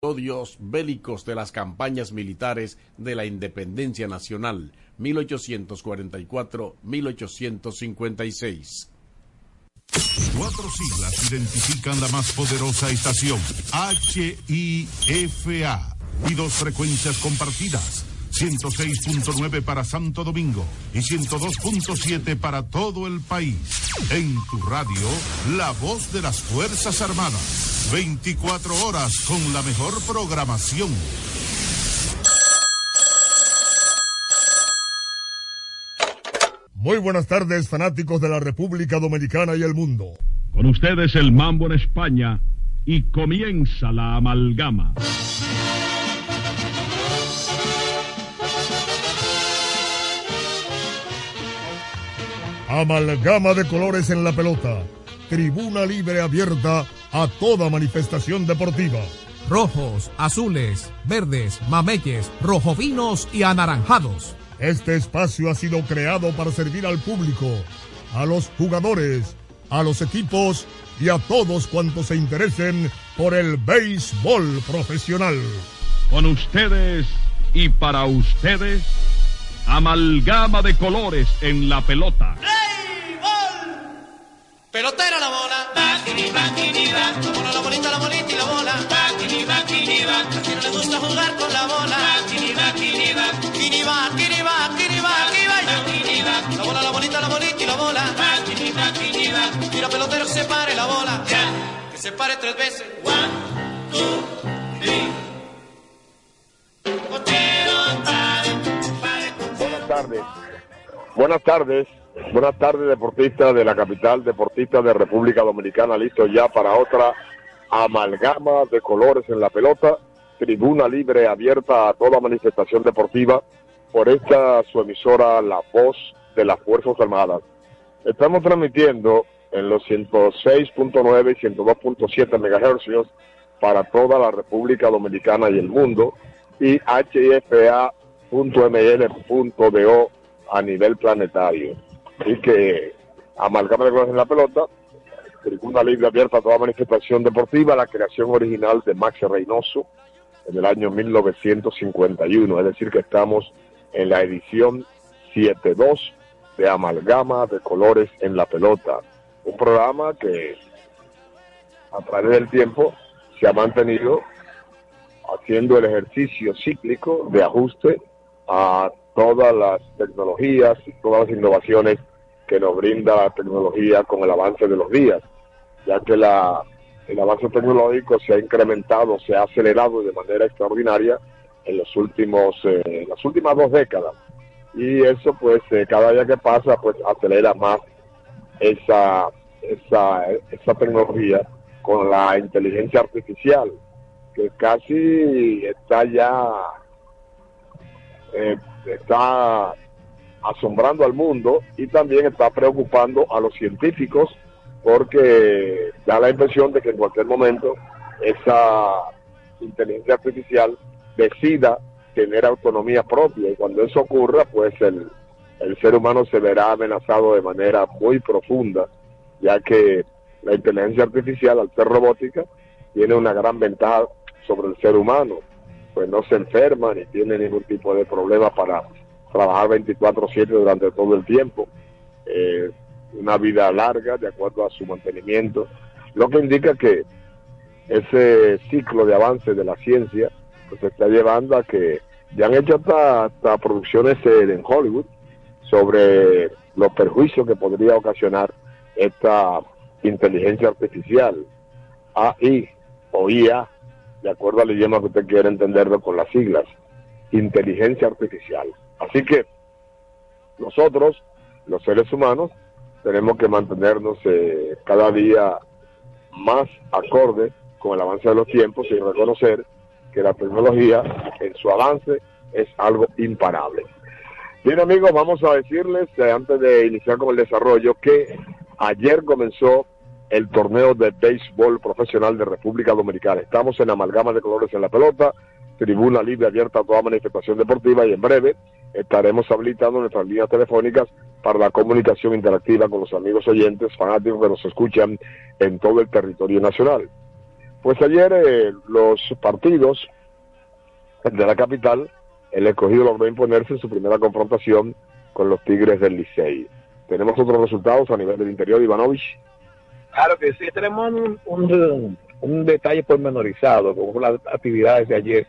episodios bélicos de las campañas militares de la independencia nacional 1844-1856. Cuatro siglas identifican la más poderosa estación, HIFA, y dos frecuencias compartidas. 106.9 para Santo Domingo y 102.7 para todo el país. En tu radio, la voz de las Fuerzas Armadas. 24 horas con la mejor programación. Muy buenas tardes, fanáticos de la República Dominicana y el mundo. Con ustedes el mambo en España y comienza la amalgama. Amalgama de colores en la pelota. Tribuna libre abierta a toda manifestación deportiva. Rojos, azules, verdes, mameyes, rojovinos y anaranjados. Este espacio ha sido creado para servir al público, a los jugadores, a los equipos y a todos cuantos se interesen por el béisbol profesional. Con ustedes y para ustedes, amalgama de colores en la pelota. Pelotera la bola. Bakini, va. La bola, la bolita, la bolita y la bola. Bakini, bakini, va. A quien no le gusta jugar con la bola. Bakini, bakini, va. Kini va, kini va, kini va, kini va. Bakini, va. La bola, la bolita, la bolita y la bola. Bakini, bakini, va. Mira pelotero que se pare la bola. Ya. Que se pare tres veces. One, two, three. Pare. Buenas tardes. Buenas tardes. Buenas tardes, deportistas de la capital, deportistas de República Dominicana, listos ya para otra amalgama de colores en la pelota, tribuna libre abierta a toda manifestación deportiva por esta su emisora La Voz de las Fuerzas Armadas. Estamos transmitiendo en los 106.9 y 102.7 MHz para toda la República Dominicana y el mundo y hifa.ml.do a nivel planetario. Así que amalgama de colores en la pelota, tribuna libre abierta a toda manifestación deportiva, la creación original de Max Reynoso en el año 1951, es decir que estamos en la edición 7.2 de Amalgama de Colores en la Pelota, un programa que a través del tiempo se ha mantenido haciendo el ejercicio cíclico de ajuste a todas las tecnologías y todas las innovaciones que nos brinda la tecnología con el avance de los días, ya que la, el avance tecnológico se ha incrementado, se ha acelerado de manera extraordinaria en los últimos, eh, las últimas dos décadas. Y eso pues eh, cada día que pasa pues acelera más esa, esa, esa tecnología con la inteligencia artificial, que casi está ya eh, está asombrando al mundo y también está preocupando a los científicos porque da la impresión de que en cualquier momento esa inteligencia artificial decida tener autonomía propia. Y cuando eso ocurra pues el, el ser humano se verá amenazado de manera muy profunda ya que la inteligencia artificial al ser robótica tiene una gran ventaja sobre el ser humano pues no se enferma ni tiene ningún tipo de problema para trabajar 24/7 durante todo el tiempo, eh, una vida larga de acuerdo a su mantenimiento, lo que indica que ese ciclo de avance de la ciencia pues está llevando a que ya han hecho hasta, producciones en Hollywood sobre los perjuicios que podría ocasionar esta inteligencia artificial, AI o IA, de acuerdo al idioma que usted quiera entenderlo con las siglas, inteligencia artificial. Así que nosotros, los seres humanos, tenemos que mantenernos eh, cada día más acorde con el avance de los tiempos y reconocer que la tecnología en su avance es algo imparable. Bien amigos, vamos a decirles, eh, antes de iniciar con el desarrollo, que ayer comenzó el torneo de béisbol profesional de República Dominicana. Estamos en amalgama de colores en la pelota, tribuna libre abierta a toda manifestación deportiva y en breve estaremos habilitando nuestras líneas telefónicas para la comunicación interactiva con los amigos oyentes, fanáticos que nos escuchan en todo el territorio nacional. Pues ayer eh, los partidos de la capital, el escogido logró imponerse en su primera confrontación con los Tigres del Licey. Tenemos otros resultados a nivel del interior, Ivanovich. Claro que sí, tenemos un, un, un detalle pormenorizado, como las actividades de ayer.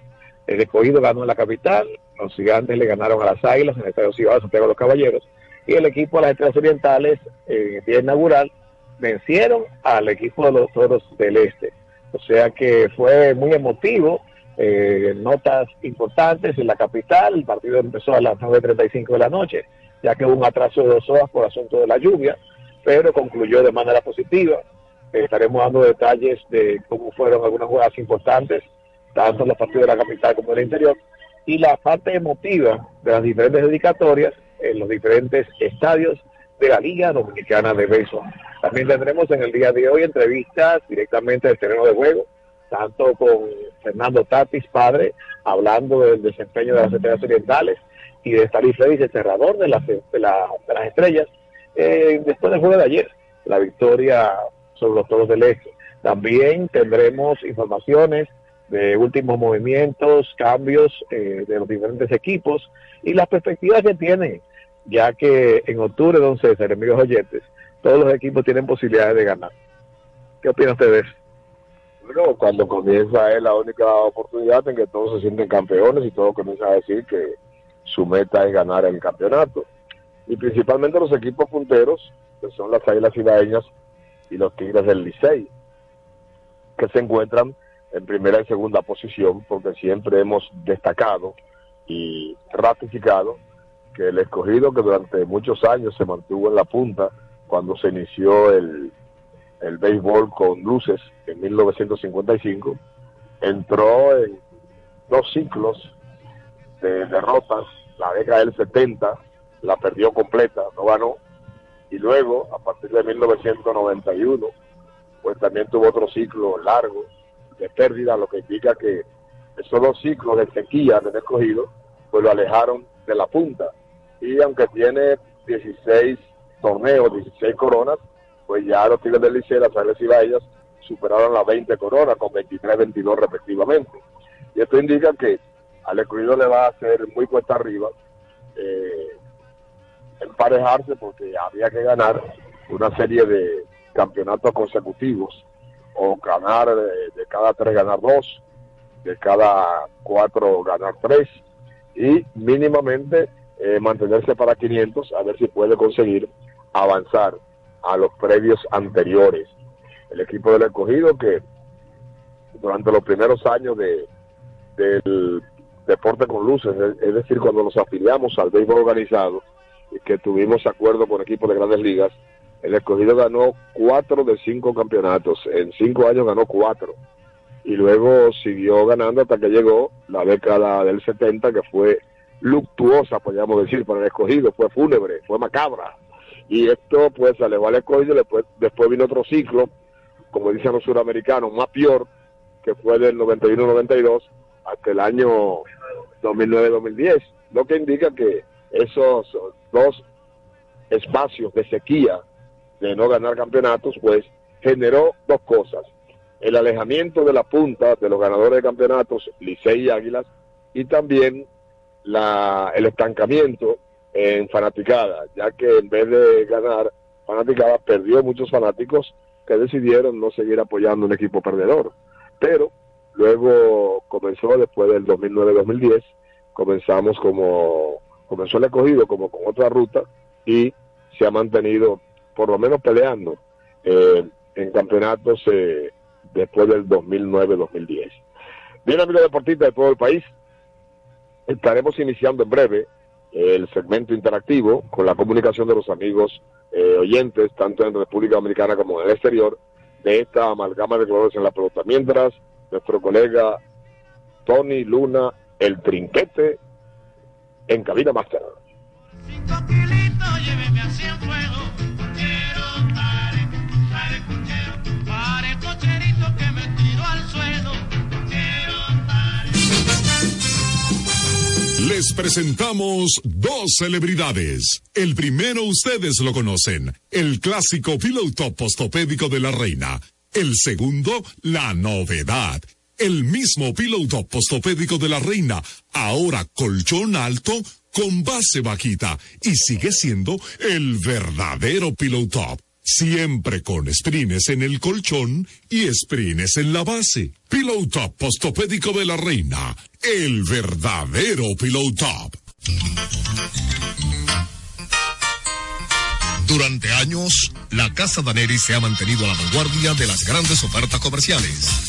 El escogido ganó en la capital, los gigantes le ganaron a las águilas en el Estadio Ciudad Santiago de los Caballeros, y el equipo de las Estrellas Orientales, en el día inaugural, vencieron al equipo de los Toros del Este. O sea que fue muy emotivo, eh, notas importantes en la capital, el partido empezó a las 9.35 de la noche, ya que hubo un atraso de dos horas por asunto de la lluvia, pero concluyó de manera positiva. Estaremos dando detalles de cómo fueron algunas jugadas importantes, tanto en los partidos de la capital como del interior, y la parte emotiva de las diferentes dedicatorias en los diferentes estadios de la Liga Dominicana de Béisbol. También tendremos en el día de hoy entrevistas directamente del terreno de juego, tanto con Fernando Tatis, padre, hablando del desempeño de las estrellas orientales, y de Stalin Fredis, el cerrador de las, de, la, de las estrellas, eh, después del juego de ayer, la victoria sobre los toros del este. También tendremos informaciones de últimos movimientos, cambios eh, de los diferentes equipos y las perspectivas que tienen, ya que en octubre, don César, amigos oyentes, todos los equipos tienen posibilidades de ganar. ¿Qué opina usted de eso? Bueno, cuando comienza es la única oportunidad en que todos se sienten campeones y todos comienzan a decir que su meta es ganar el campeonato. Y principalmente los equipos punteros, que son las Águilas Ibaeñas y los Tigres del Licey, que se encuentran en primera y segunda posición, porque siempre hemos destacado y ratificado que el escogido que durante muchos años se mantuvo en la punta cuando se inició el, el béisbol con luces en 1955, entró en dos ciclos de derrotas, la década del 70 la perdió completa, no ganó, y luego a partir de 1991 pues también tuvo otro ciclo largo de pérdida, lo que indica que esos dos ciclos de sequía del escogido pues lo alejaron de la punta y aunque tiene 16 torneos, 16 coronas, pues ya los Tigres del Liceo, las Águilas Ibaeñas superaron las 20 coronas con 23, 22 respectivamente. Y esto indica que al escogido le va a hacer muy cuesta arriba eh, emparejarse porque había que ganar una serie de campeonatos consecutivos o ganar de, de cada tres ganar dos, de cada cuatro ganar tres y mínimamente eh, mantenerse para 500 a ver si puede conseguir avanzar a los previos anteriores. El equipo del escogido que durante los primeros años de, del deporte con luces, es, decir, cuando nos afiliamos al béisbol organizado que tuvimos acuerdo con equipos de grandes ligas, el escogido ganó cuatro de cinco campeonatos, en cinco años ganó cuatro y luego siguió ganando hasta que llegó la década del 70 que fue luctuosa, podríamos decir, para el escogido, fue fúnebre, fue macabra. Y esto pues se alejó al escogido, después, después vino otro ciclo, como dicen los suramericanos, más peor, que fue del 91-92 hasta el año 2009-2010, lo que indica que esos dos espacios de sequía de no ganar campeonatos, pues generó dos cosas. El alejamiento de la punta de los ganadores de campeonatos, Licey y Águilas, y también la, el estancamiento en fanaticada, ya que en vez de ganar fanaticada, perdió muchos fanáticos que decidieron no seguir apoyando un equipo perdedor. Pero luego comenzó, después del 2009-2010, comenzamos como, comenzó el escogido como con otra ruta y se ha mantenido por lo menos peleando eh, en campeonatos eh, después del 2009-2010. Bien, amigos deportistas de todo el país, estaremos iniciando en breve el segmento interactivo con la comunicación de los amigos eh, oyentes, tanto en República Dominicana como en el exterior, de esta amalgama de colores en la pelota. Mientras, nuestro colega Tony Luna, el trinquete, en cabina pare. Les presentamos dos celebridades. El primero ustedes lo conocen, el clásico piloto postopédico de la reina. El segundo, la novedad. El mismo piloto postopédico de la reina, ahora colchón alto con base bajita y sigue siendo el verdadero pillow top. Siempre con sprines en el colchón y sprines en la base. Pillow top postopédico de la reina, el verdadero pillow top. Durante años, la Casa Daneri se ha mantenido a la vanguardia de las grandes ofertas comerciales.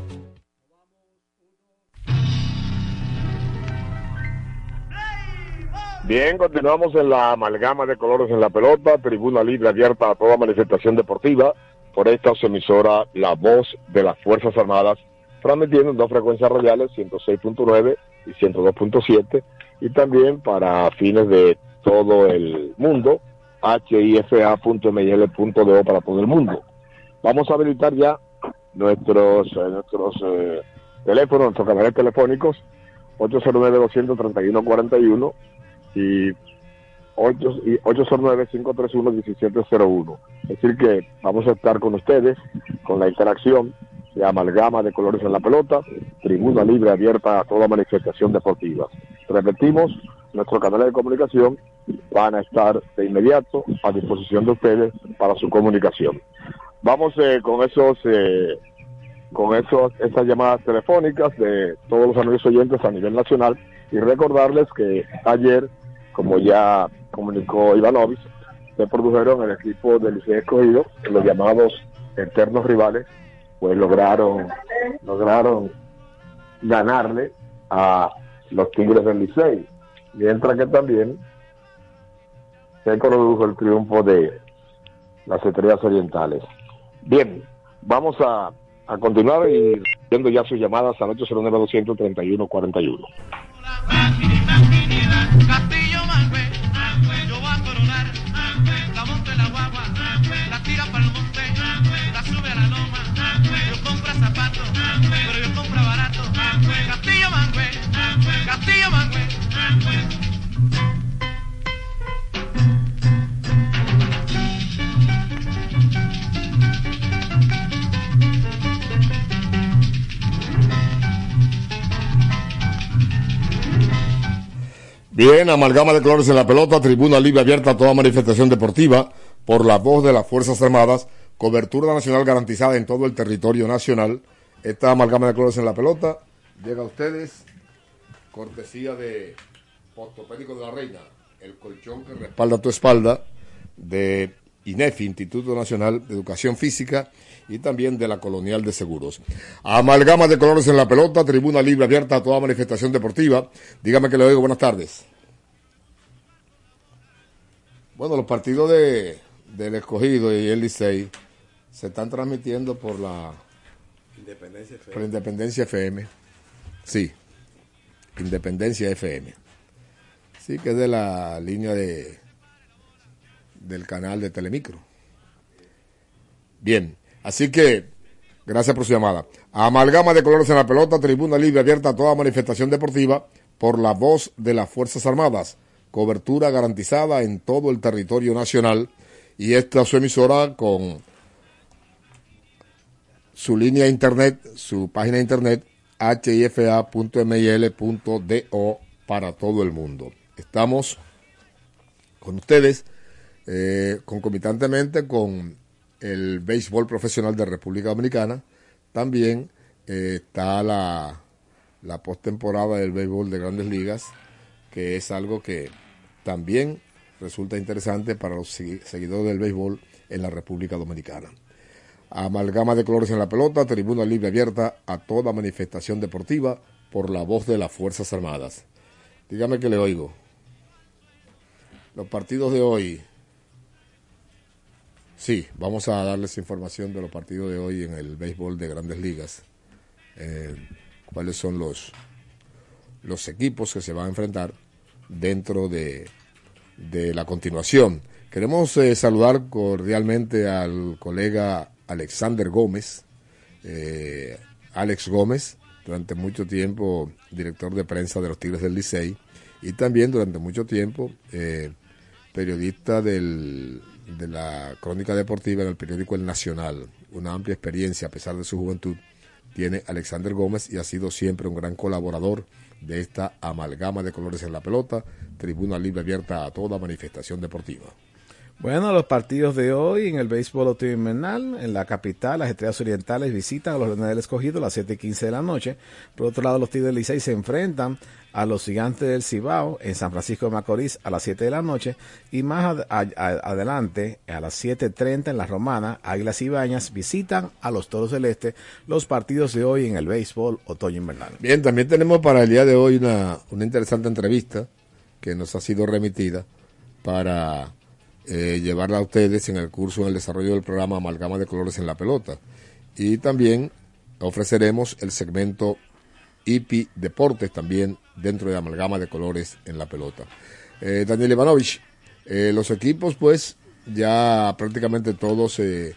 Bien, continuamos en la amalgama de colores en la pelota, tribuna libre abierta a toda manifestación deportiva. Por esta emisora La Voz de las Fuerzas Armadas, transmitiendo en dos frecuencias radiales, 106.9 y 102.7, y también para fines de todo el mundo, hifa.mil.do para todo el mundo. Vamos a habilitar ya nuestros, eh, nuestros eh, teléfonos, nuestros canales telefónicos, 809-231-41 y 809-531-1701. Es decir que vamos a estar con ustedes, con la interacción de amalgama de colores en la pelota, tribuna libre abierta a toda manifestación deportiva. Repetimos, nuestros canales de comunicación van a estar de inmediato a disposición de ustedes para su comunicación. Vamos eh, con esos eh, con esos esas llamadas telefónicas de todos los amigos oyentes a nivel nacional y recordarles que ayer, como ya comunicó Ivanovich, se produjeron el equipo del Liceo Escogido, los llamados eternos rivales, pues lograron, lograron ganarle a los Tigres del Licey. Mientras que también se produjo el triunfo de las Estrellas Orientales. Bien, vamos a, a continuar y viendo ya sus llamadas al 809 231 41. Bien, amalgama de colores en la pelota, tribuna libre abierta a toda manifestación deportiva por la voz de las Fuerzas Armadas, cobertura nacional garantizada en todo el territorio nacional. Esta amalgama de colores en la pelota llega a ustedes cortesía de Ortopédico de la Reina, el colchón que respalda tu espalda, de INEFI, Instituto Nacional de Educación Física, y también de la Colonial de Seguros. Amalgama de colores en la pelota, tribuna libre abierta a toda manifestación deportiva. Dígame que le oigo, buenas tardes. Bueno, los partidos de, del escogido y el Licey se están transmitiendo por la Independencia FM. por Independencia FM. Sí, Independencia FM. Sí, que es de la línea de del canal de Telemicro. Bien, así que, gracias por su llamada. Amalgama de colores en la pelota, tribuna libre abierta a toda manifestación deportiva por la voz de las Fuerzas Armadas. Cobertura garantizada en todo el territorio nacional. Y esta es su emisora con su línea internet, su página de internet, hifa.mil.do para todo el mundo. Estamos con ustedes eh, concomitantemente con el béisbol profesional de República Dominicana. También eh, está la, la postemporada del béisbol de grandes ligas, que es algo que también resulta interesante para los segui- seguidores del béisbol en la República Dominicana. Amalgama de colores en la pelota, tribuna libre abierta a toda manifestación deportiva por la voz de las Fuerzas Armadas. Dígame que le oigo. Los partidos de hoy. Sí, vamos a darles información de los partidos de hoy en el béisbol de grandes ligas. Eh, cuáles son los, los equipos que se van a enfrentar dentro de, de la continuación. Queremos eh, saludar cordialmente al colega Alexander Gómez, eh, Alex Gómez, durante mucho tiempo director de prensa de los Tigres del Licey y también durante mucho tiempo eh, periodista de la crónica deportiva en el periódico El Nacional. Una amplia experiencia a pesar de su juventud tiene Alexander Gómez y ha sido siempre un gran colaborador de esta amalgama de colores en la pelota, tribuna libre abierta a toda manifestación deportiva. Bueno, los partidos de hoy en el béisbol invernal, en la capital, las estrellas orientales visitan a los Leones del Escogido a las 7 y 15 de la noche. Por otro lado, los Tigres del Licey se enfrentan a los Gigantes del Cibao en San Francisco de Macorís a las 7 de la noche. Y más ad- adelante, a las 7.30 en la Romana, Águilas y Bañas visitan a los Toros del Este los partidos de hoy en el béisbol otoño invernal. Bien, también tenemos para el día de hoy una, una interesante entrevista que nos ha sido remitida para eh, llevarla a ustedes en el curso en el desarrollo del programa Amalgama de Colores en la Pelota. Y también ofreceremos el segmento IPI Deportes también dentro de Amalgama de Colores en la Pelota. Eh, Daniel Ivanovich, eh, los equipos pues ya prácticamente todos eh,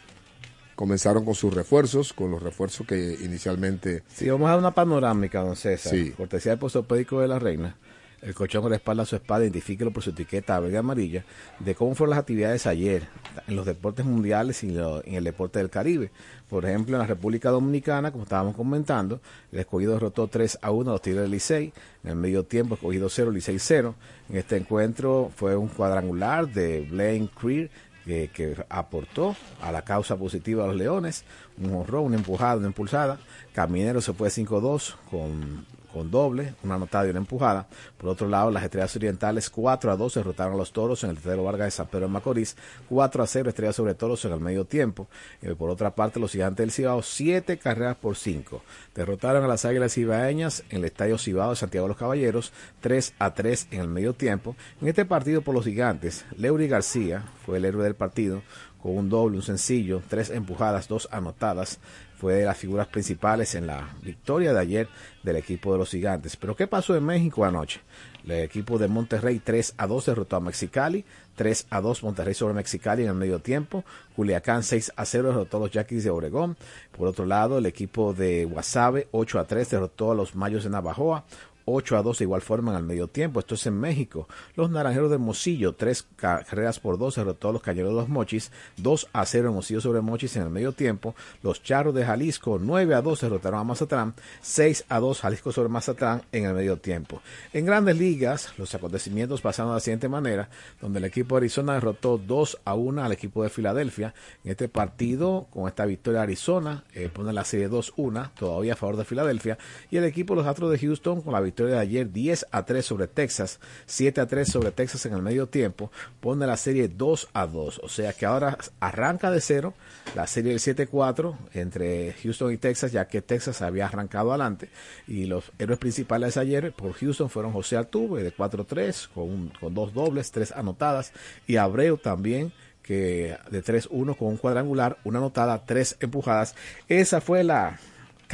comenzaron con sus refuerzos, con los refuerzos que inicialmente Sí, vamos a dar una panorámica, don César. Sí. Cortesía del postopédico de la reina. El colchón respalda su espada, identifíquelo por su etiqueta verde amarilla, de cómo fueron las actividades ayer en los deportes mundiales y en el deporte del Caribe. Por ejemplo, en la República Dominicana, como estábamos comentando, el escogido derrotó 3 a 1 a los Tigres del Licey. En el medio tiempo, escogido 0, Licey 0. En este encuentro fue un cuadrangular de Blaine Creer que, aportó a la causa positiva de los Leones, un honrón, una empujada, una impulsada. Caminero se fue 5-2 con, con doble, una anotada y una empujada. Por otro lado, las Estrellas Orientales 4 a 2 derrotaron a los Toros en el tercero Vargas de San Pedro de Macorís, 4 a 0 Estrellas sobre Toros en el medio tiempo. Eh, por otra parte, los Gigantes del Cibao 7 carreras por 5. Derrotaron a las Águilas Cibaeñas en el Estadio Cibao de Santiago de los Caballeros 3 a 3 en el medio tiempo. En este partido por los Gigantes, Leury García fue el héroe del partido con un doble, un sencillo, tres empujadas, dos anotadas. Fue de las figuras principales en la victoria de ayer del equipo de los gigantes. Pero ¿qué pasó en México anoche? El equipo de Monterrey 3 a 2 derrotó a Mexicali, 3 a 2 Monterrey sobre Mexicali en el medio tiempo, Culiacán 6 a 0 derrotó a los Yaquis de Obregón. Por otro lado, el equipo de Guasave 8 a 3 derrotó a los Mayos de Navajoa. 8 a 2 de igual forma el medio tiempo. Esto es en México. Los Naranjeros de Mosillo, 3 carreras por 2 derrotó a los Cañeros de los Mochis. 2 a 0 en Mosillo sobre Mochis en el medio tiempo. Los Charros de Jalisco, 9 a 2 derrotaron a Mazatlán. 6 a 2 Jalisco sobre Mazatlán en el medio tiempo. En grandes ligas, los acontecimientos pasaron de la siguiente manera, donde el equipo de Arizona derrotó 2 a 1 al equipo de Filadelfia. En este partido, con esta victoria Arizona, eh, pone la serie 2-1, todavía a favor de Filadelfia. Y el equipo de los Astros de Houston, con la victoria de ayer 10 a 3 sobre Texas, 7 a 3 sobre Texas en el medio tiempo, pone la serie 2 a 2. O sea que ahora arranca de cero la serie del 7-4 entre Houston y Texas, ya que Texas había arrancado adelante. Y los héroes principales ayer por Houston fueron José Altuve de 4-3, con, con dos dobles, tres anotadas, y Abreu también que de 3-1 con un cuadrangular, una anotada, tres empujadas. Esa fue la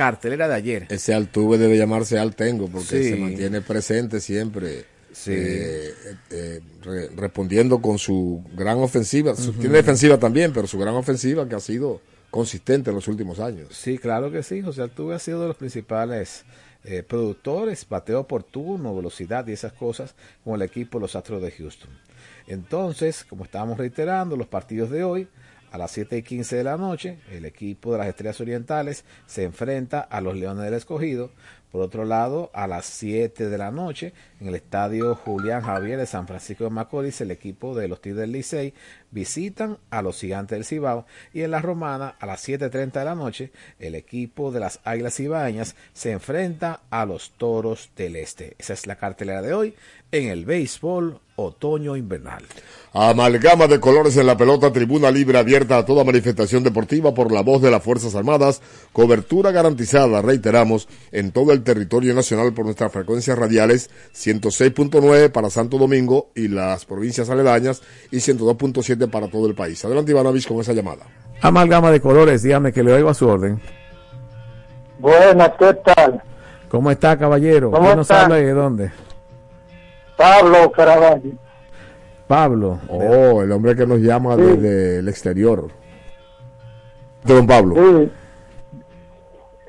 cartelera de ayer. Ese Altuve debe llamarse Altengo porque Sí. se mantiene presente siempre Sí. eh, eh, re- respondiendo con su gran ofensiva. Tiene defensiva también, pero su gran ofensiva que ha sido consistente en los últimos años. Sí, claro que sí. José Altuve ha sido de los principales eh, productores, bateo oportuno, velocidad y esas cosas con el equipo los Astros de Houston. Entonces, como estábamos reiterando, los partidos de hoy, a las 7 y 15 de la noche, el equipo de las Estrellas Orientales se enfrenta a los Leones del Escogido. Por otro lado, a las 7 de la noche, en el estadio Julián Javier de San Francisco de Macorís, el equipo de los Tigres del Licey visitan a los Gigantes del Cibao. Y en la Romana, a las 7.30 de la noche, el equipo de las Águilas Cibaeñas se enfrenta a los Toros del Este. Esa es la cartelera de hoy en el béisbol otoño-invernal. Amalgama de colores en la pelota, tribuna libre abierta a toda manifestación deportiva por la voz de las Fuerzas Armadas, cobertura garantizada, reiteramos, en todo el territorio nacional por nuestras frecuencias radiales 106.9 para Santo Domingo y las provincias aledañas y 102.7 para todo el país. Adelante Ivanovich con esa llamada. Amalgama de colores, dígame que le oigo a su orden. Buenas, ¿qué tal? ¿Cómo está, caballero? ¿Cómo ¿Quién nos habla y de dónde? Pablo Caraballo. Pablo. Oh, el hombre que nos llama Sí. desde el exterior. Don Pablo. Sí.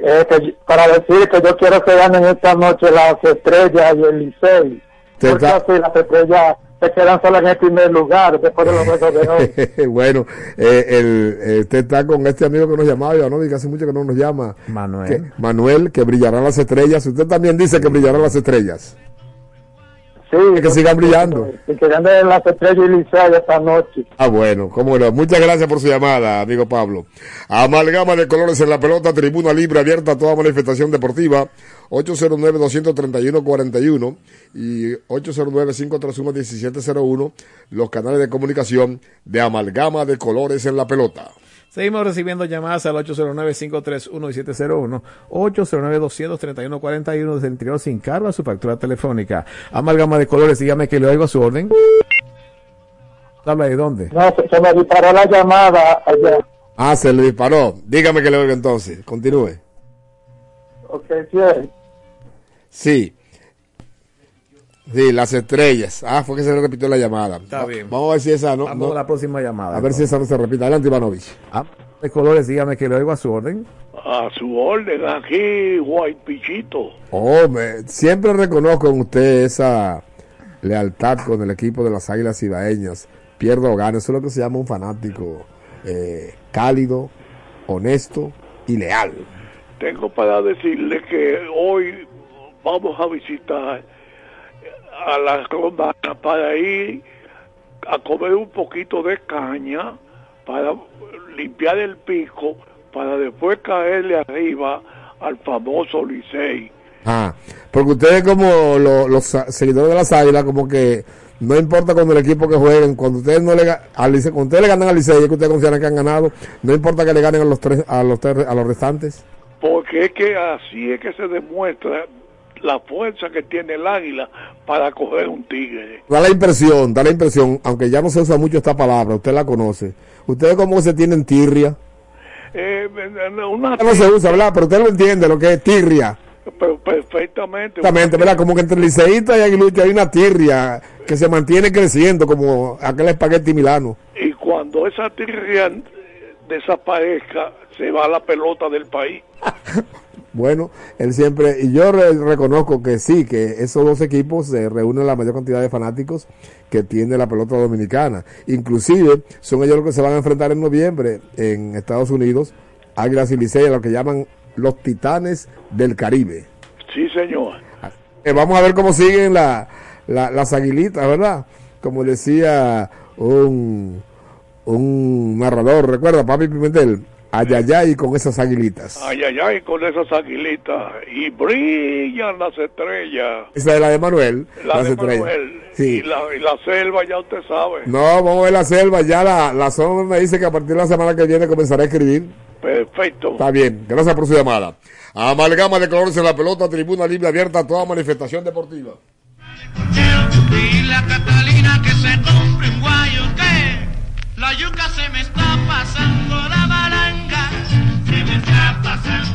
Eh, que- para decir que yo quiero que ganen esta noche las estrellas y el Licey. Porque está- así las estrellas se quedan solo en el primer lugar después de los juegos de hoy. bueno, eh, el, eh, usted está con este amigo que nos llamaba, Ivanovic, que hace mucho que no nos llama. Manuel. Que- Manuel, que brillarán las estrellas. Usted también dice que brillarán las estrellas. Sí, que sigan brillando. Y que ganen las estrellas y esta noche. Ah, bueno, cómo no. Muchas gracias por su llamada, amigo Pablo. Amalgama de colores en la pelota, tribuna libre abierta a toda manifestación deportiva. 809-231-41 y 809-531-1701, los canales de comunicación de Amalgama de colores en la pelota. Seguimos recibiendo llamadas al 809-531-1701, 809-231-41 desde el interior sin cargo a su factura telefónica. Amalgama de colores, dígame que le oigo a su orden. ¿Habla de dónde? No, se, se me disparó la llamada allá. Ah, se le disparó. Dígame que le oigo entonces. Continúe. Ok, sí. Sí. Sí, las estrellas. Ah, fue que se le repitió la llamada. Está Va- bien. Vamos a ver si esa no. Vamos no- a la próxima llamada. a ver si esa no se repite. Adelante, Ivanovich. Ah, de colores, dígame que le oigo a su orden. A su orden, aquí, White Pichito. Oh, me- siempre reconozco en usted esa lealtad con el equipo de las Águilas Ibaeñas. Pierdo o gano. Eso es lo que se llama un fanático eh, cálido, honesto y leal. Tengo para decirle que hoy vamos a visitar a la romana para ir a comer un poquito de caña, para limpiar el pico, para después caerle arriba al famoso Licey. Ah, porque ustedes como lo- los seguidores de las Águilas, como que no importa cuando el equipo que jueguen, cuando ustedes no le al Licey- cuando ustedes le ganan al Licey, es que ustedes consideran que han ganado, no importa que le ganen a los tres, a los tres- a los restantes. Porque es que así es que se demuestra la fuerza que tiene el águila para coger un tigre. Da la impresión, da la impresión, aunque ya no se usa mucho esta palabra, usted la conoce. Ustedes como que se tienen tirria. Eh, una no se usa, ¿verdad? Pero usted lo entiende, lo que es tirria. Pero perfectamente. Exactamente, ¿verdad? Como que entre liceísta y aguilucho hay una tirria que se mantiene creciendo, como aquel espagueti milano. Y cuando esa tirria desaparezca, se va la pelota del país. Bueno, él siempre, y yo re- reconozco que sí, que esos dos equipos se reúnen la mayor cantidad de fanáticos que tiene la pelota dominicana. Inclusive, son ellos los que se van a enfrentar en noviembre en Estados Unidos, Águilas y Licey, a lo que llaman los Titanes del Caribe. Sí, señor. Eh, vamos a ver cómo siguen la, la- las aguilitas, ¿verdad? Como decía un, un narrador, recuerda, Papi Pimentel, ayayay con esas aguilitas. Ay, ay, ay, con esas aguilitas. Y brillan las estrellas. Esa es la de Manuel, La las de estrellas. Manuel. Sí. Y, la, y la selva, ya usted sabe. No, vamos a ver la selva, ya la, la zona me dice que a partir de la semana que viene comenzará a escribir. Perfecto. Está bien, gracias por su llamada. Amalgama de colores en la pelota, tribuna libre abierta a toda manifestación deportiva. Y la Catalina que se compre un guayo que la yuca se me está pasando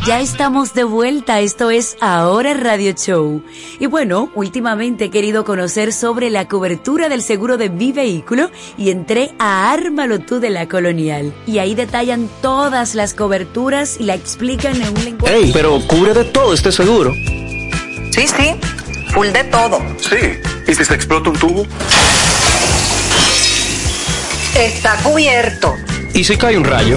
Ya estamos de vuelta, esto es Ahora Radio Show. Y bueno, últimamente he querido conocer sobre la cobertura del seguro de mi vehículo y entré a Ármalo tú de la Colonial. Y ahí detallan todas las coberturas y la explican en un lenguaje. Ey, pero cubre de todo este seguro. Sí, sí, full de todo. Sí. ¿Y si se explota un tubo? Está cubierto. ¿Y si cae un rayo?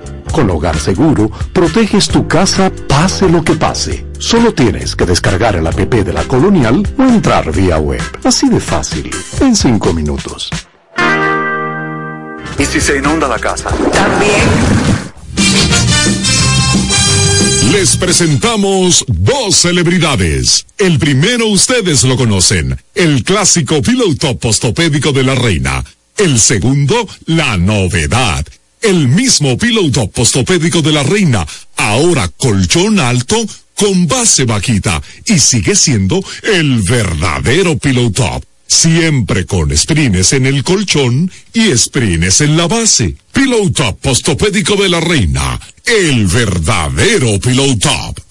Con Hogar Seguro, proteges tu casa pase lo que pase. Solo tienes que descargar el app de la Colonial o entrar vía web. Así de fácil, en 5 minutos. ¿Y si se inunda la casa? También. Les presentamos dos celebridades. El primero ustedes lo conocen, el clásico piloto postopédico de la reina. El segundo, la novedad. El mismo piloto postopédico de la reina, ahora colchón alto con base bajita y sigue siendo el verdadero pillow. Siempre con sprines en el colchón y sprines en la base. Pillow top postopédico de la reina. El verdadero pillow top.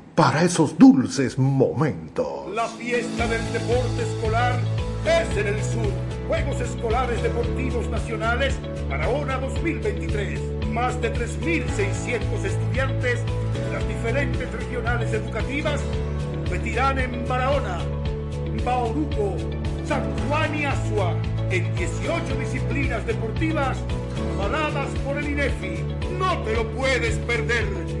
para esos dulces momentos. La fiesta del deporte escolar es en el sur. Juegos Escolares Deportivos Nacionales Barahona 2023. Más de 3.600 estudiantes de las diferentes regionales educativas competirán en Barahona, Bauruco, San Juan y Asua en 18 disciplinas deportivas avaladas por el INEFI. No te lo puedes perder.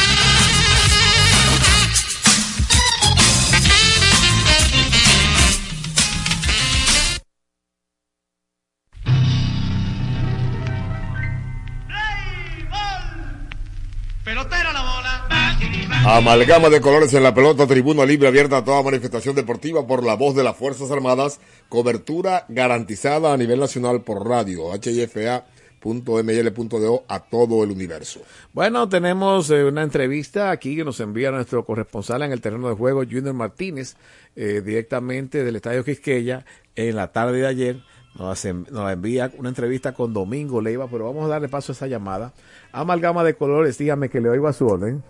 Amalgama de colores en la pelota, tribuna libre abierta a toda manifestación deportiva por la voz de las Fuerzas Armadas, cobertura garantizada a nivel nacional por radio, hifa.ml.do a todo el universo. Bueno, tenemos eh, una entrevista aquí que nos envía nuestro corresponsal en el terreno de juego, Junior Martínez, eh, directamente del Estadio Quisqueya, en la tarde de ayer. Nos envía una entrevista con Domingo Leiva, pero vamos a darle paso a esa llamada. Amalgama de colores, dígame que le oigo a su orden.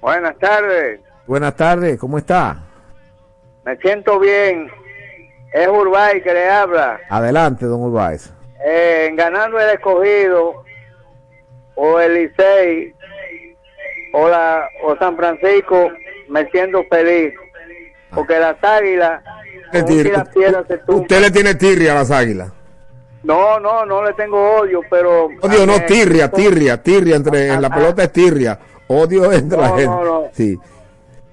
Buenas tardes, Buenas tardes, ¿cómo está? me siento bien. Es Urbay que le habla. Adelante, don Urbáez. Eh, en ganando el escogido, o el Licey, o, la, o San Francisco, me siento feliz. Porque las águilas, se tumban. Usted le tiene tirria a las águilas. No, no, no le tengo odio, pero. Odio no, tirria, tirria, tirria. Entre, en la pelota es tirria. Odio entre la No, gente. no, no. Sí.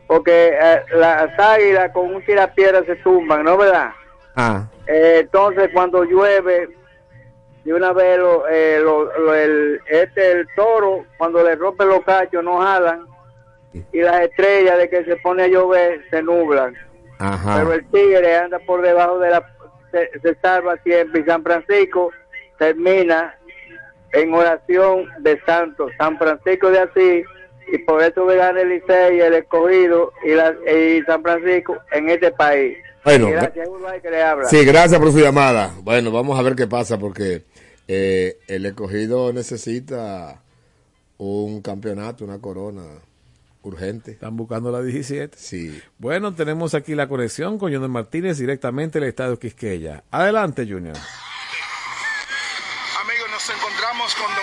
Porque eh, las águilas con un tirapiedra se tumban, ¿no verdad? Ah. Eh, entonces cuando llueve de una vez lo, eh, lo- lo- el este el toro cuando le rompen los cachos no jalan y las estrellas de que se pone a llover se nublan Ajá. pero el tigre anda por debajo de la se, se salva siempre y San Francisco termina en oración de santos San Francisco de Asís y por eso me gana el Licey, el Escogido y, la, y San Francisco en este país. Bueno, gracias, que le habla. Sí, gracias por su llamada. Bueno, vamos a ver qué pasa porque eh, el escogido necesita un campeonato, una corona urgente. Están buscando la 17. Sí. Bueno, tenemos aquí la conexión con Junior Martínez directamente del Estadio Quisqueya. Adelante, Junior. Amigos, nos encontramos con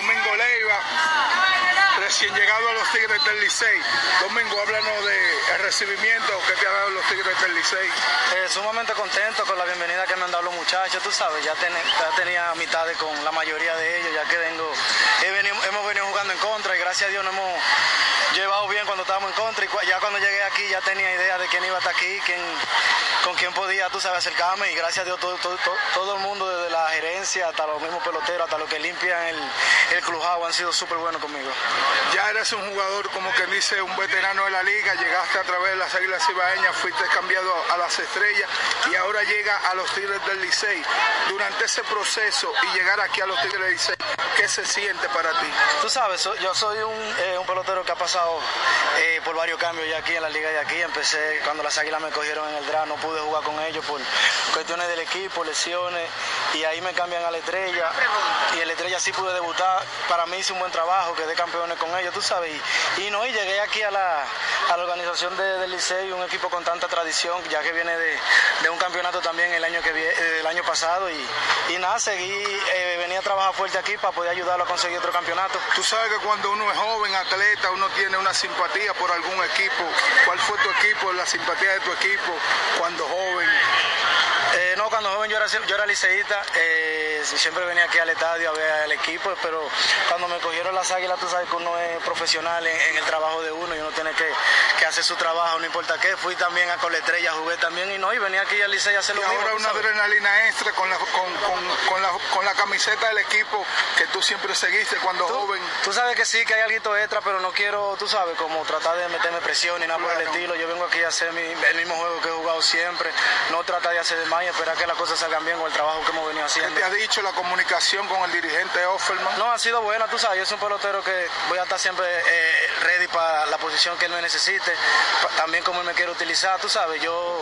recién llegado a los Tigres del Licey. Domingo, háblanos del recibimiento que te han dado los Tigres del Licey. Eh, sumamente contento con la bienvenida que me han dado los muchachos, tú sabes, ya, ten- ya tenía amistades con la mayoría de ellos, ya que vengo, he venido- hemos venido jugando en contra y gracias a Dios nos hemos llevado bien cuando estábamos en contra y ya cuando llegué aquí ya tenía idea de quién iba a estar aquí, quién, con quién podía, tú sabes, acercarme y gracias a Dios todo, todo, todo- todo el mundo, desde la gerencia hasta los mismos peloteros, hasta los que limpian el, el clubhouse han sido súper buenos conmigo. Ya eres un jugador, como que dice, un veterano de la liga, llegaste a través de las Águilas Ibaeñas, fuiste cambiado a las estrellas y ahora llega a los Tigres del Licey. Durante ese proceso y llegar aquí a los Tigres del Licey, ¿qué se siente para ti? Tú sabes, yo soy un, eh, un pelotero que ha pasado eh, por varios cambios ya aquí en la liga de aquí. Empecé cuando las águilas me cogieron en el draft, no pude jugar con ellos por cuestiones del equipo, lesiones, y ahí me cambian a la estrella. Y en la estrella sí pude debutar. Para mí hice un buen trabajo, quedé campeones con ellos, tú sabes. Y, y no, y llegué aquí a la, a la organización de- del Licey, un equipo con tanta tradición, ya que viene de, un campeonato también el año que eh, el año pasado. Y, y nada, seguí, eh, venía a trabajar fuerte aquí para poder ayudarlo a conseguir otro campeonato. Tú sabes que cuando uno es joven, atleta, uno tiene una simpatía por algún equipo. ¿Cuál fue tu equipo, la simpatía de tu equipo cuando joven? Cuando joven yo era, yo era liceísta, eh, siempre venía aquí al estadio a ver al equipo, pero cuando me cogieron las águilas, tú sabes que uno es profesional en, en el trabajo de uno y uno tiene que, que hacer su trabajo, no importa qué. Fui también a con la estrella, jugué también y no, y venía aquí al licey a hacer Y lo mismo. ahora una sabes. adrenalina extra con la, con, con- con la, con la camiseta del equipo que tú siempre seguiste cuando joven. Tú sabes que sí, que hay algo extra, pero no quiero, tú sabes, como tratar de meterme presión ni nada por el estilo. Yo vengo aquí a hacer mi- el mismo juego que he jugado siempre, no tratar de hacer de más y esperar que las cosas salgan bien con el trabajo que hemos venido ¿Qué haciendo. te ha dicho la comunicación con el dirigente Offerman? No, ha sido buena, tú sabes, yo soy un pelotero que voy a estar siempre eh, ready para la posición que él me necesite, también como él me quiere utilizar, tú sabes, yo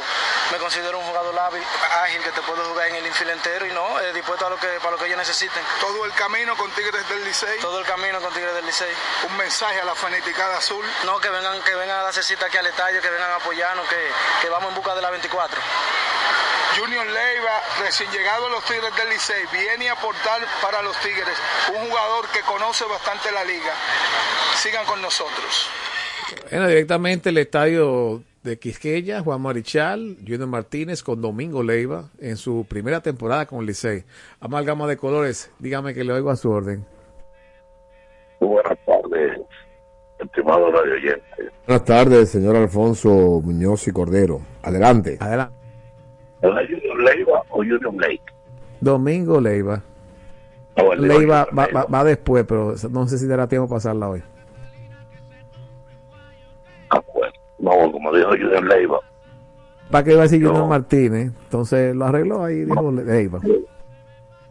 me considero un jugador hábil, ágil, que te puedo jugar en el infield entero y no, eh, dispuesto a lo que, para lo que ellos necesiten. Todo el camino con Tigres del Licey. Todo el camino con Tigres del Licey. Un mensaje a la fanaticada azul. No, que vengan, que vengan a darse cita aquí al estadio, que vengan a apoyarnos, que, que vamos en busca de la 24. Junior Leiva, recién llegado a los Tigres del Licey, viene a aportar para los Tigres. Un jugador que conoce bastante la liga. Sigan con nosotros. Bueno, directamente el estadio de Quisqueya, Juan Marichal, Junior Martínez con Domingo Leiva en su primera temporada con el Licey. Amalgama de colores, dígame que le oigo a su orden. Buenas tardes, estimado radio oyente. Buenas tardes, señor Alfonso Muñoz y Cordero. Adelante. Adelante. ¿Es la Junior Leiva o Junior Lake? Domingo Leiva. De Leiva va, Leiva. va- va después, pero no sé si dará tiempo pasarla hoy. No, como dijo Junior Leiva. ¿Para qué iba a decir Junior Martínez? Entonces lo arregló ahí, dijo Leiva.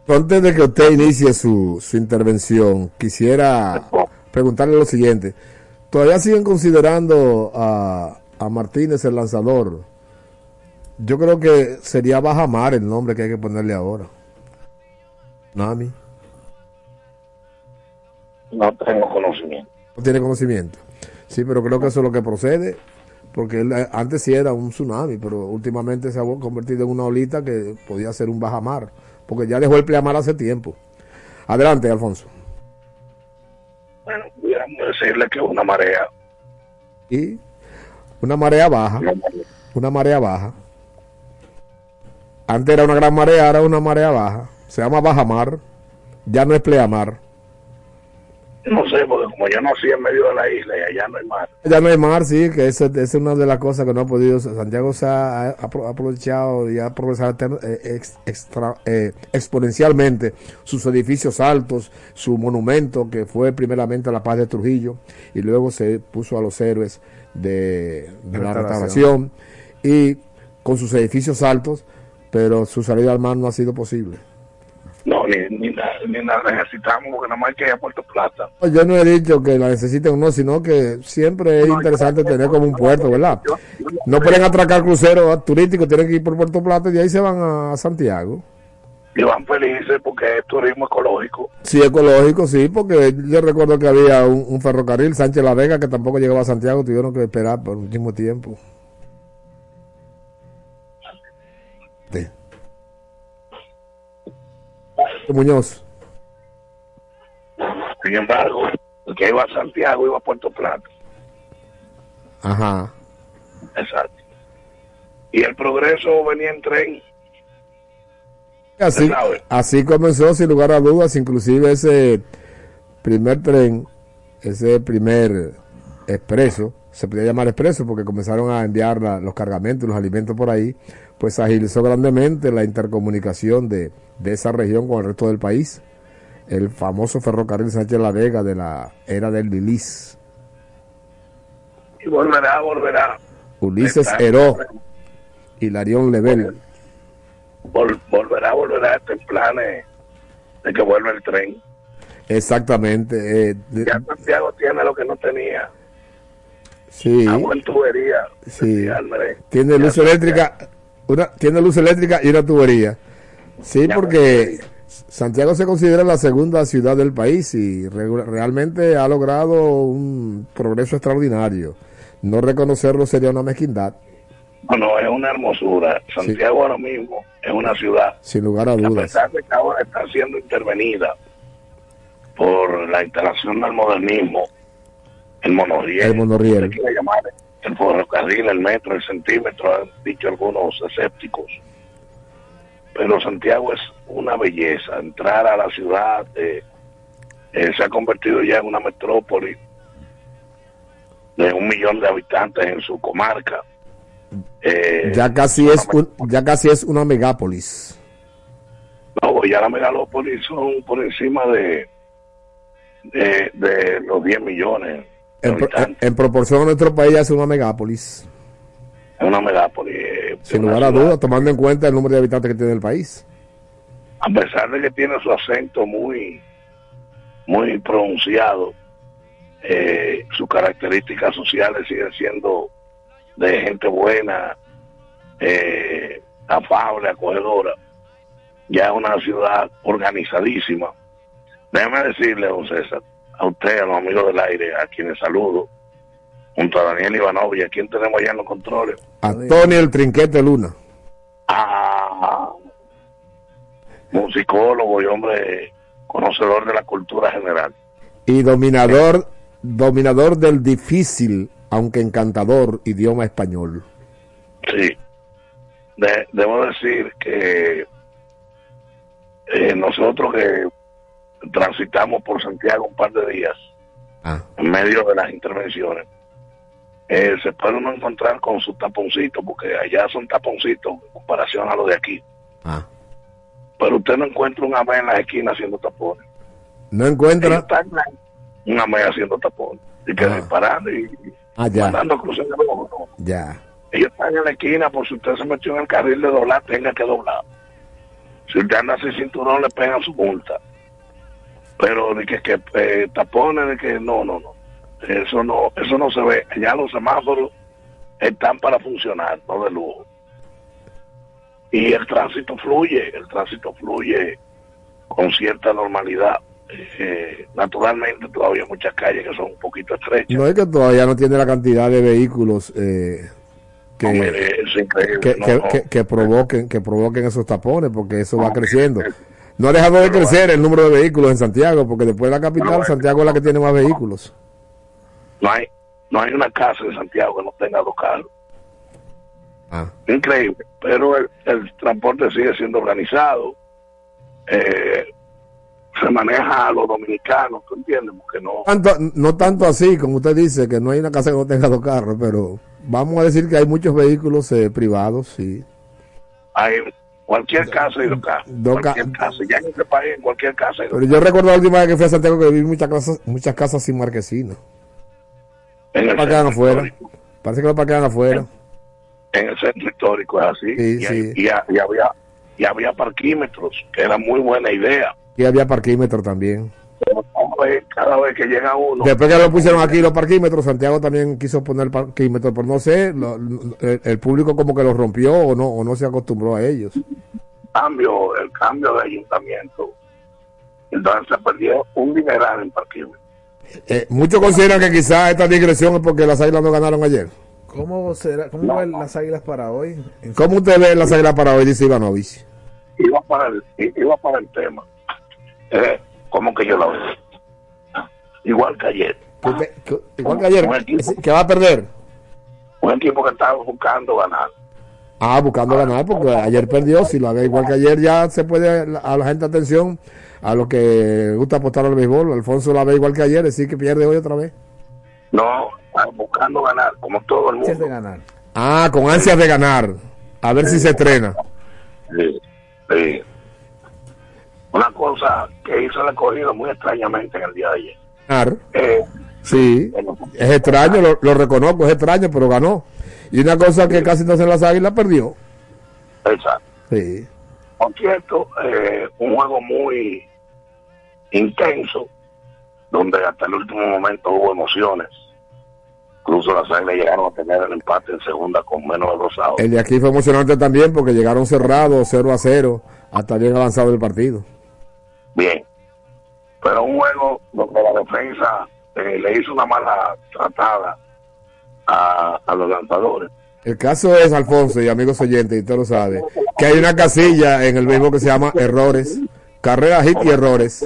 Antes de que usted inicie su, su intervención, quisiera preguntarle lo siguiente. ¿Todavía siguen considerando a, a Martínez el lanzador? Yo creo que sería Bajamar el nombre que hay que ponerle ahora. Nami. No tengo conocimiento. No tiene conocimiento. Sí, pero creo que eso es lo que procede. Porque él, eh, antes sí era un tsunami, pero últimamente se ha convertido en una olita que podía ser un bajamar. Porque ya dejó el pleamar hace tiempo. Adelante, Alfonso. Bueno, pudiéramos decirle que es una marea. Y una marea baja. Una marea baja. Antes era una gran marea, ahora es una marea baja. Se llama bajamar. Ya no es pleamar. No sé, porque como yo nací en medio de la isla y allá no hay mar. Ya no hay mar, sí, que esa es una de las cosas que no ha podido. Santiago se ha, ha apro- aprovechado y ha progresado eh, ex- extra- eh, exponencialmente sus edificios altos, su monumento que fue primeramente la paz de Trujillo y luego se puso a los héroes de, de la Restauración. restauración y con sus edificios altos, pero su salida al mar no ha sido posible. No, ni, ni, la, ni la necesitamos porque nada más hay que ir a Puerto Plata. Yo no he dicho que la necesiten o no, sino que siempre es interesante tener como un puerto, ¿verdad? No pueden atracar cruceros turísticos, tienen que ir por Puerto Plata y de ahí se van a Santiago. Y van felices porque es turismo ecológico. Sí, ecológico, sí, porque yo recuerdo que había un, un ferrocarril, Sánchez La Vega, que tampoco llegaba a Santiago, tuvieron que esperar por muchísimo tiempo. Muñoz. Sin embargo, el que iba a Santiago iba a Puerto Plata. Ajá. Exacto. Y el progreso venía en tren. Así, así comenzó, sin lugar a dudas, inclusive ese primer tren, ese primer expreso, se podía llamar expreso porque comenzaron a enviar la- los cargamentos, los alimentos por ahí, pues agilizó grandemente la intercomunicación de, de esa región con el resto del país. El famoso ferrocarril Sánchez La Vega de la era del Lilis. Y volverá, volverá. Ulises. Heró, Hilarión Lebel. Vol- volverá, volverá este planes de que vuelva el tren. Exactamente. eh, de- Ya Santiago tiene lo que no tenía. sí. Agua en tubería. Sí. Tiene luz eléctrica, una, tiene luz eléctrica y una tubería. Sí, porque Santiago se considera la segunda ciudad del país y realmente ha logrado un progreso extraordinario. No reconocerlo sería una mezquindad, Bueno, es una hermosura. Santiago ahora mismo es una ciudad, sin lugar a a dudas. pesar de que ahora está siendo intervenida por la instalación del modernismo, el monorriel, El monorriel. quiere llamar, el ferrocarril, el metro, el centímetro, han dicho algunos escépticos. Pero Santiago es una belleza. Entrar a la ciudad eh, eh, se ha convertido ya en una metrópoli de un millón de habitantes en su comarca. Eh, Ya casi es un- ya casi es una megápolis. No, ya la megalópolis son por encima de, de, de los 10 millones. de En, habitantes. en proporción a nuestro país ya es una megápolis. Es una megápolis. Sin lugar a dudas, tomando en cuenta el número de habitantes que tiene el país. A pesar de que tiene su acento muy, muy pronunciado, eh, sus características sociales siguen siendo de gente buena, eh, afable, acogedora. Ya es una ciudad organizadísima. Déjeme decirle, don César, a usted, a los amigos del aire, a quienes saludo, junto a Daniel Ivanov y a quien tenemos allá en los controles. Antonio el Trinquete Luna. Ah, musicólogo y hombre conocedor de la cultura general. y dominador dominador del difícil aunque encantador idioma español Sí. De- debo decir que eh, nosotros que transitamos por Santiago un par de días, Ah. en medio de las intervenciones, eh, se puede uno encontrar con sus taponcitos, porque allá son taponcitos en comparación a los de aquí. Ah. Pero usted no encuentra un AME en las esquinas haciendo tapones. no encuentra Un AME haciendo tapones. Y que disparando y ah ya mandando cruces de rojo, no. ya Ellos están en la esquina, por si usted se metió en el carril de doblar, tenga que doblar. Si usted anda sin cinturón, le pegan su multa. Pero de que, que eh, tapones, de que no, no, no. Eso no, eso no se ve. Ya los semáforos están para funcionar, no de lujo. Y el tránsito fluye, el tránsito fluye con cierta normalidad. Eh, naturalmente todavía hay muchas calles que son un poquito estrechas. no es que todavía no tiene la cantidad de vehículos eh, que, que, no, que- no. que- que provoquen que provoquen esos tapones porque eso va creciendo no ha dejado de crecer el número de vehículos en Santiago porque después de la capital Santiago es la que tiene más vehículos no hay no hay una casa en Santiago que no tenga dos carros. Ah. Increíble, pero el, el transporte sigue siendo organizado. Eh, se maneja a los dominicanos, ¿tú entiendes? Porque no tanto, no tanto así como usted dice que no hay una casa que no tenga dos carros pero vamos a decir que hay muchos vehículos eh, privados sí hay cualquier casa y dos carros. Ca- Cualquier casa, ya en este país, en cualquier casa hay dos Pero yo recuerdo la última vez que fui a Santiago que vi muchas casas, muchas casas sin marquesina. En el parquean centro afuera. Parece que afuera. en el centro histórico es así Sí, y, sí. y y había y había parquímetros, que era muy buena idea. Y había parquímetro también. Pero hombre, cada vez que llega uno, Después que lo pusieron aquí los parquímetros, Santiago también quiso poner parquímetros, pero no sé, lo- el, el público como que los rompió o no, o no se acostumbró a ellos. cambio, el cambio de ayuntamiento, entonces se perdió un dineral en parquímetros. Eh, muchos consideran que quizás esta digresión es porque las águilas no ganaron ayer. ¿Cómo será? ¿Cómo ven las águilas para hoy? ¿Cómo usted ve las águilas para hoy? Dice Ivanovich. Iba para el, iba para el tema. Eh, como que yo la veo. Igual que ayer. Igual que ayer, que va a perder. un equipo que estaba buscando ganar. Ah, buscando ganar, porque ayer perdió. Si la ve igual que ayer, ya se puede a la gente atención a lo que gusta apostar al béisbol. Alfonso la ve igual que ayer, decir que pierde hoy otra vez. No, buscando ganar, como todo el mundo. de ganar. Ah, con ansias de ganar. A ver si se estrena. Sí, sí. Una cosa que hizo el escogido muy extrañamente en el día de ayer. Ganar. Eh, Sí, es extraño, lo, lo reconozco, es extraño, pero ganó. Y una cosa que casi no hacen las águilas, perdió. exacto. Sí. Por cierto, eh, un juego muy intenso, donde hasta el último momento hubo emociones. Incluso las águilas llegaron a tener el empate en segunda con menos de dos outs. El de aquí fue emocionante también porque llegaron cerrados 0 a 0 hasta bien avanzado el partido. Bien. Pero un juego donde la defensa eh, le hizo una mala tratada a, a los lanzadores. El caso es, Alfonso y amigos oyentes, y usted lo sabe, que hay una casilla en el béisbol que se llama errores, carrera, hit y errores,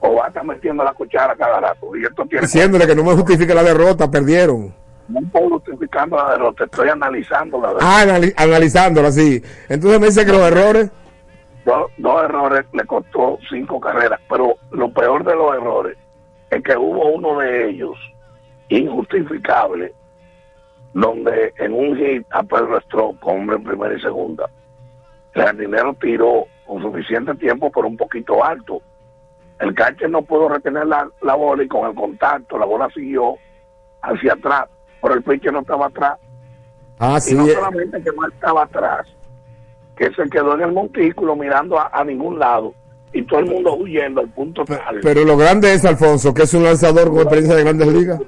O va a estar metiendo la cuchara cada rato. Y esto tiene. diciéndole que no me justifique la derrota, perdieron. No estoy justificando la derrota, estoy analizando la derrota. Ah, anali- analizándola así. Entonces me dice que los errores, Dos, dos errores le costó cinco carreras, pero lo peor de los errores es que hubo uno de ellos injustificable, donde en un hit a Pedro Stroke, con hombre en primera y segunda, el jardinero tiró con suficiente tiempo, pero un poquito alto. El catcher no pudo retener la, la bola y con el contacto la bola siguió hacia atrás, pero el pitcher no estaba atrás. ah, Y sí, no eh, solamente que no estaba atrás, que se quedó en el montículo mirando a, a ningún lado y todo el mundo huyendo al punto tal. pero lo grande es, Alfonso, que es un lanzador con experiencia de grandes ligas.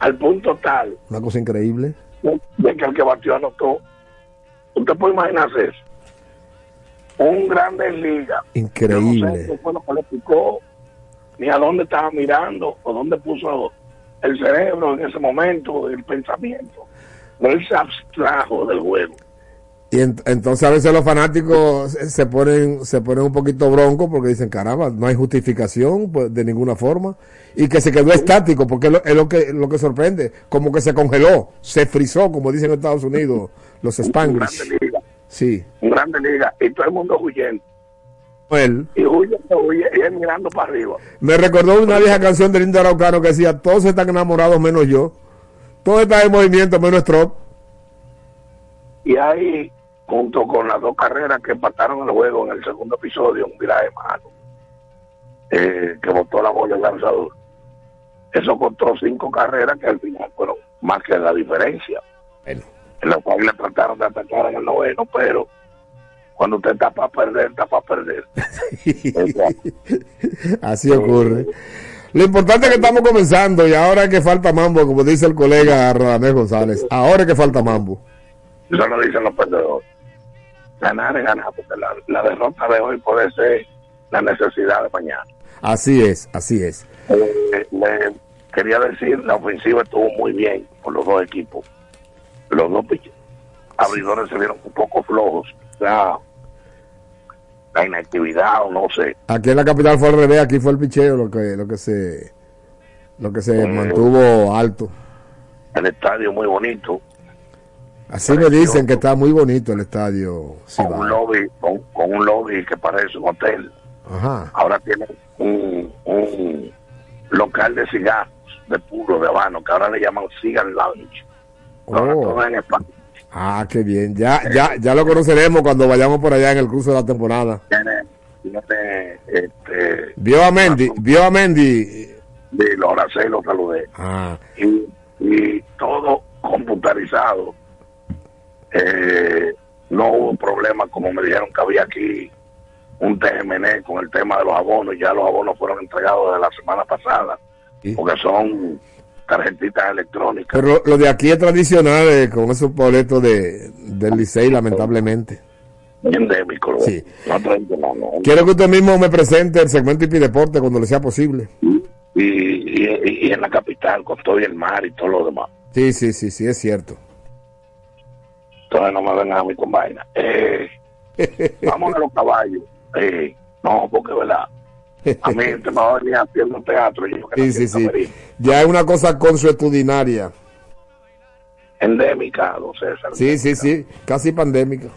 Al punto tal Una cosa increíble. de que el que batió anotó. Usted puede imaginarse eso. Un grande liga. Yo no sé Increíble. qué fue lo que le picó, ni a dónde estaba mirando, o dónde puso el cerebro en ese momento, el pensamiento. No él se abstrajo del juego. Y en- entonces a veces los fanáticos se se ponen se ponen un poquito broncos porque dicen, caramba, no hay justificación pues, de ninguna forma. Y que se quedó estático, porque es lo, es lo que lo que sorprende, como que se congeló, se frizó, como dicen en Estados Unidos los Spanglish. Sí. Grande liga. Y todo el mundo huyendo. Él. Y huye, huye, y él mirando para arriba. Me recordó una vieja canción de Linda Araucano que decía, todos están enamorados menos yo. Todos están en movimiento menos Strop. Y ahí, junto con las dos carreras que empataron el juego en el segundo episodio, un viraje mano, eh, que botó la bola el lanzador. Eso costó cinco carreras que al final fueron más que la diferencia. En los cuales le trataron de atacar en el noveno, pero cuando usted está para perder, está para perder. Así ocurre. Lo importante es que estamos comenzando y ahora es que falta mambo, como dice el colega Radamés González. Ahora es que falta mambo. Eso lo dicen los perdedores. Ganar es ganar, porque la, la derrota de hoy puede ser la necesidad de mañana. Así es, así es. Eh, le quería decir, la ofensiva estuvo muy bien por los dos equipos. Los dos abridores se vieron un poco flojos. La inactividad o no sé. Aquí en la capital fue al revés, aquí fue el picheo lo que, lo que se lo que se mantuvo alto. El estadio muy bonito, Así me dicen que está muy bonito el estadio con un lobby, con, con un lobby que parece un hotel. Ajá. Ahora tiene un, un local de cigarros de puro de habano, que ahora le llaman Cigar Lounge. Oh. Ah, qué bien. Ya, ya, ya lo conoceremos cuando vayamos por allá en el curso de la temporada. Este, Vio a Mendy, vio a Mendy. de los abracé y los saludé. Ah, y, y todo computarizado. Eh, no hubo problema como me dijeron que había aquí un TMN con el tema de los abonos. Ya los abonos fueron entregados de la semana pasada porque son tarjetitas electrónicas. Pero lo de aquí es tradicional eh, con esos boletos de, del Licey, lamentablemente. Endémico. Sí. No no. Quiero que usted mismo me presente el segmento Hipi Deporte cuando le sea posible. Y, y, y en la capital con todo y el mar y todo lo demás. Sí, sí, sí, sí, es cierto. Entonces no me vengan a mí con vaina. Eh, vamos a los caballos. Eh, no, porque verdad. A mí me va a venir haciendo teatro. y yo que Sí, nací sí, en sí. Camerino. Ya es una cosa consuetudinaria. Endémica, don César. Sí, sí, sí, casi pandémica.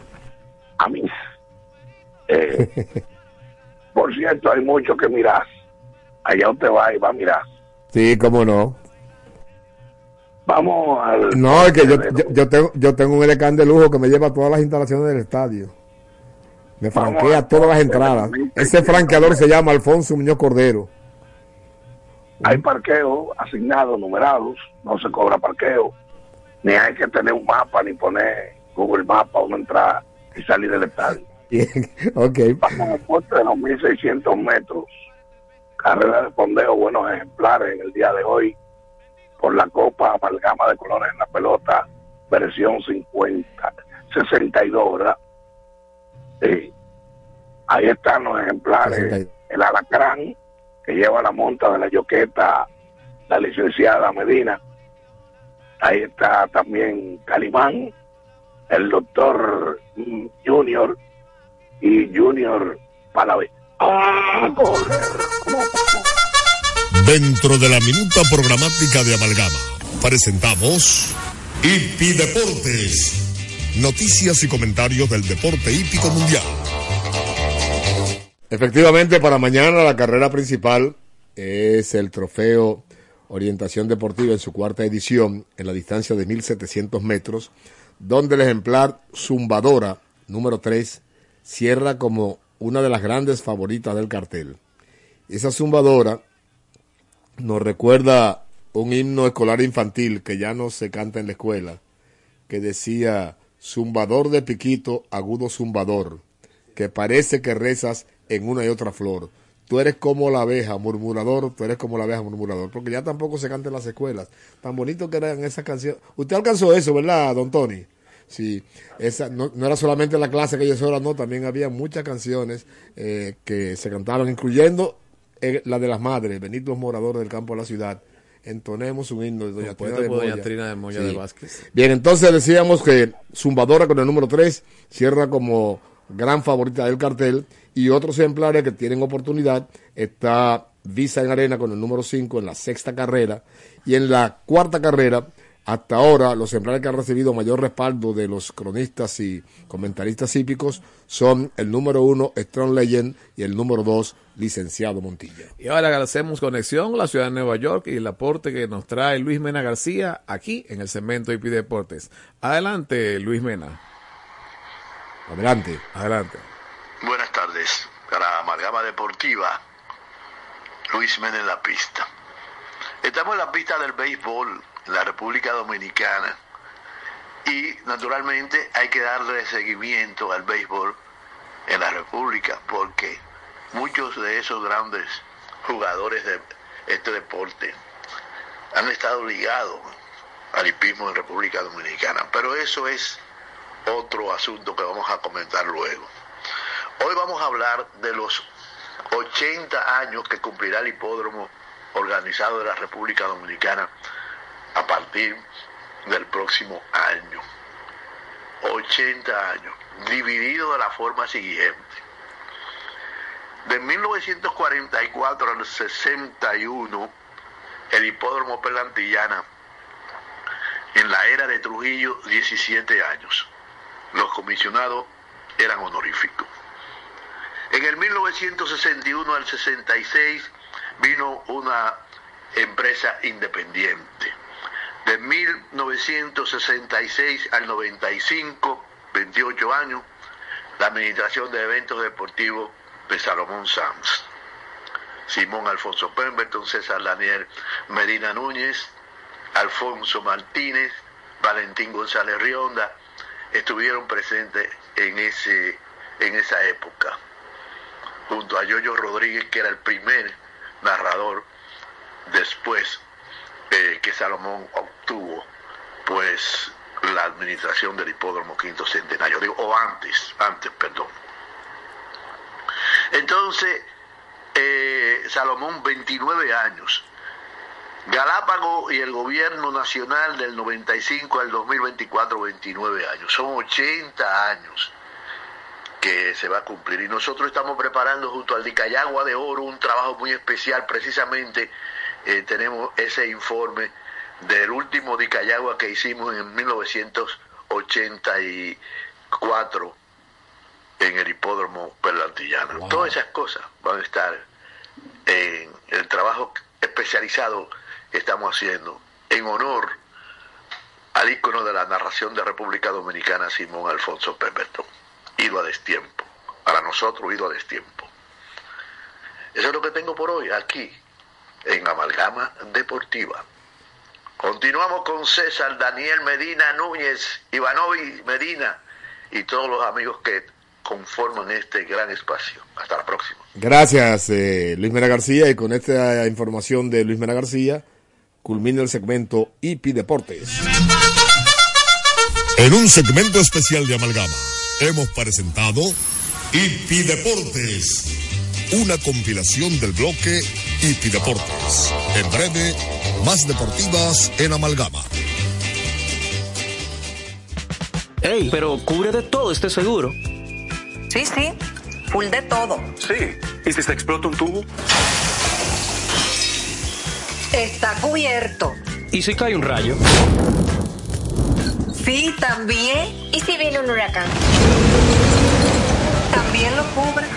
A mí. Eh, por cierto, hay mucho que mirar. Allá usted va y va a mirar. Sí, cómo no. Vamos al. No, es que yo, yo, yo tengo, yo tengo un edecán de lujo que me lleva a todas las instalaciones del estadio. Me franquea todas las entradas. Ese franqueador se llama Alfonso Muñoz Cordero. Hay parqueos asignados, numerados, no se cobra parqueo, ni hay que tener un mapa, ni poner Google Maps para uno entrar y salir del estadio. Bien, ok. Vamos al puente de los 1.600 metros, carrera de fondeo, buenos ejemplares en el día de hoy, por la Copa Amalgama de Colores en la Pelota, versión 50, 62, ¿verdad? Sí. Ahí están los ejemplares, el alacrán, que lleva la monta de la yoqueta, la licenciada Medina. Ahí está también Calimán, el doctor mm, Junior y Junior Palavés. ¡Ah, correr! Dentro de la minuta programática de Amalgama, presentamos Hipi Deportes. Noticias y comentarios del deporte hípico mundial. Efectivamente, para mañana la carrera principal es el trofeo Orientación Deportiva en su cuarta edición en la distancia de 1700 metros, donde el ejemplar Zumbadora número 3 cierra como una de las grandes favoritas del cartel. Esa Zumbadora nos recuerda un himno escolar infantil que ya no se canta en la escuela, que decía zumbador de piquito, agudo zumbador, que parece que rezas en una y otra flor. Tú eres como la abeja, murmurador, tú eres como la abeja, murmurador, porque ya tampoco se canta en las escuelas. Tan bonito que eran esas canciones. Usted alcanzó eso, ¿verdad, don Tony? Sí, esa, no, era solamente la clase que ellos ahora, no, también había muchas canciones eh, que se cantaban, incluyendo eh, la de las madres, Benito los moradores del campo de la ciudad. Entonemos un himno de Doña Trina Moya. De Moya de Vázquez. Bien, entonces decíamos que Zumbadora con el número 3 cierra como gran favorita del cartel y otros ejemplares que tienen oportunidad está Visa en Arena con el número 5 en la sexta carrera y en la cuarta carrera hasta ahora los ejemplares que han recibido mayor respaldo de los cronistas y comentaristas hípicos son el número 1 Strong Legend y el número 2 Licenciado Montilla. Y ahora agradecemos conexión con la ciudad de Nueva York y el aporte que nos trae Luis Mena García aquí en el segmento IP Deportes. Adelante, Luis Mena. Adelante. Adelante. Buenas tardes. Para Amalgama Deportiva, Luis Mena en la pista. Estamos en la pista del béisbol la República Dominicana y naturalmente hay que darle seguimiento al béisbol en la República porque muchos de esos grandes jugadores de este deporte han estado ligados al hipismo en República Dominicana. Pero eso es otro asunto que vamos a comentar luego. Hoy vamos a hablar de los 80 años que cumplirá el hipódromo organizado de la República Dominicana a partir del próximo año. 80 años, dividido de la forma siguiente. De 1944 al 61, el hipódromo Pelantillana, en la era de Trujillo, 17 años. Los comisionados eran honoríficos. En el 1961 al 66 vino una empresa independiente. De 1966 al 95, 28 años, la administración de eventos deportivos de Salomón Sanz. Simón Alfonso Pemberton, César Daniel Medina Núñez, Alfonso Martínez, Valentín González Rionda estuvieron presentes en, ese, en esa época, junto a Yoyo Rodríguez, que era el primer narrador después eh, que Salomón obtuvo pues la administración del hipódromo quinto centenario, o antes, antes, perdón. Entonces, eh, Salomón, 29 años. Galápago y el gobierno nacional del 95 al 2024, 29 años. Son 80 años que se va a cumplir. Y nosotros estamos preparando junto al Dicayagua de Oro un trabajo muy especial. Precisamente eh, tenemos ese informe del último Dicayagua que hicimos en 1984 en el hipódromo Perlantillano. Todas esas cosas van a estar en el trabajo especializado que estamos haciendo en honor al ícono de la narración de República Dominicana, Simón Alfonso Pemberton. Ido a destiempo. Para nosotros, ido a destiempo. Eso es lo que tengo por hoy aquí, en Amalgama Deportiva. Continuamos con César, Daniel Medina Núñez, Ivanovi Medina y todos los amigos que conforman este gran espacio. Hasta la próxima. Gracias, eh, Luis Mena García. Y con esta información de Luis Mena García, culmina el segmento IP Deportes. En un segmento especial de Amalgama, hemos presentado IP Deportes, una compilación del bloque IP Deportes. En breve, más deportivas en Amalgama. Ey, pero cubre de todo este seguro. Sí, sí, full de todo. Sí. ¿Y si se explota un tubo? Está cubierto. ¿Y si cae un rayo? Sí, también. ¿Y si viene un huracán? También lo cubre.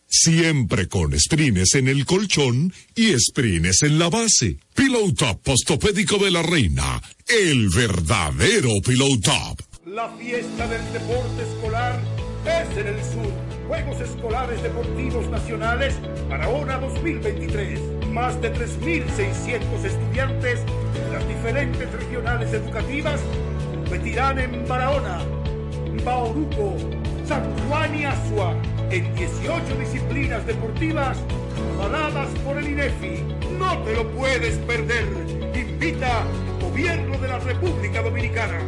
Siempre con sprines en el colchón y sprines en la base. Pillow Top Postopédico de la Reina. El verdadero Pillow Top. La fiesta del deporte escolar es en el sur. Juegos Escolares Deportivos Nacionales Barahona 2023. Más de 3.600 estudiantes de las diferentes regionales educativas competirán en Barahona, Bauruco, San Juan y Asua en 18 disciplinas deportivas avaladas por el INEFI. No te lo puedes perder. Invita Gobierno de la República Dominicana.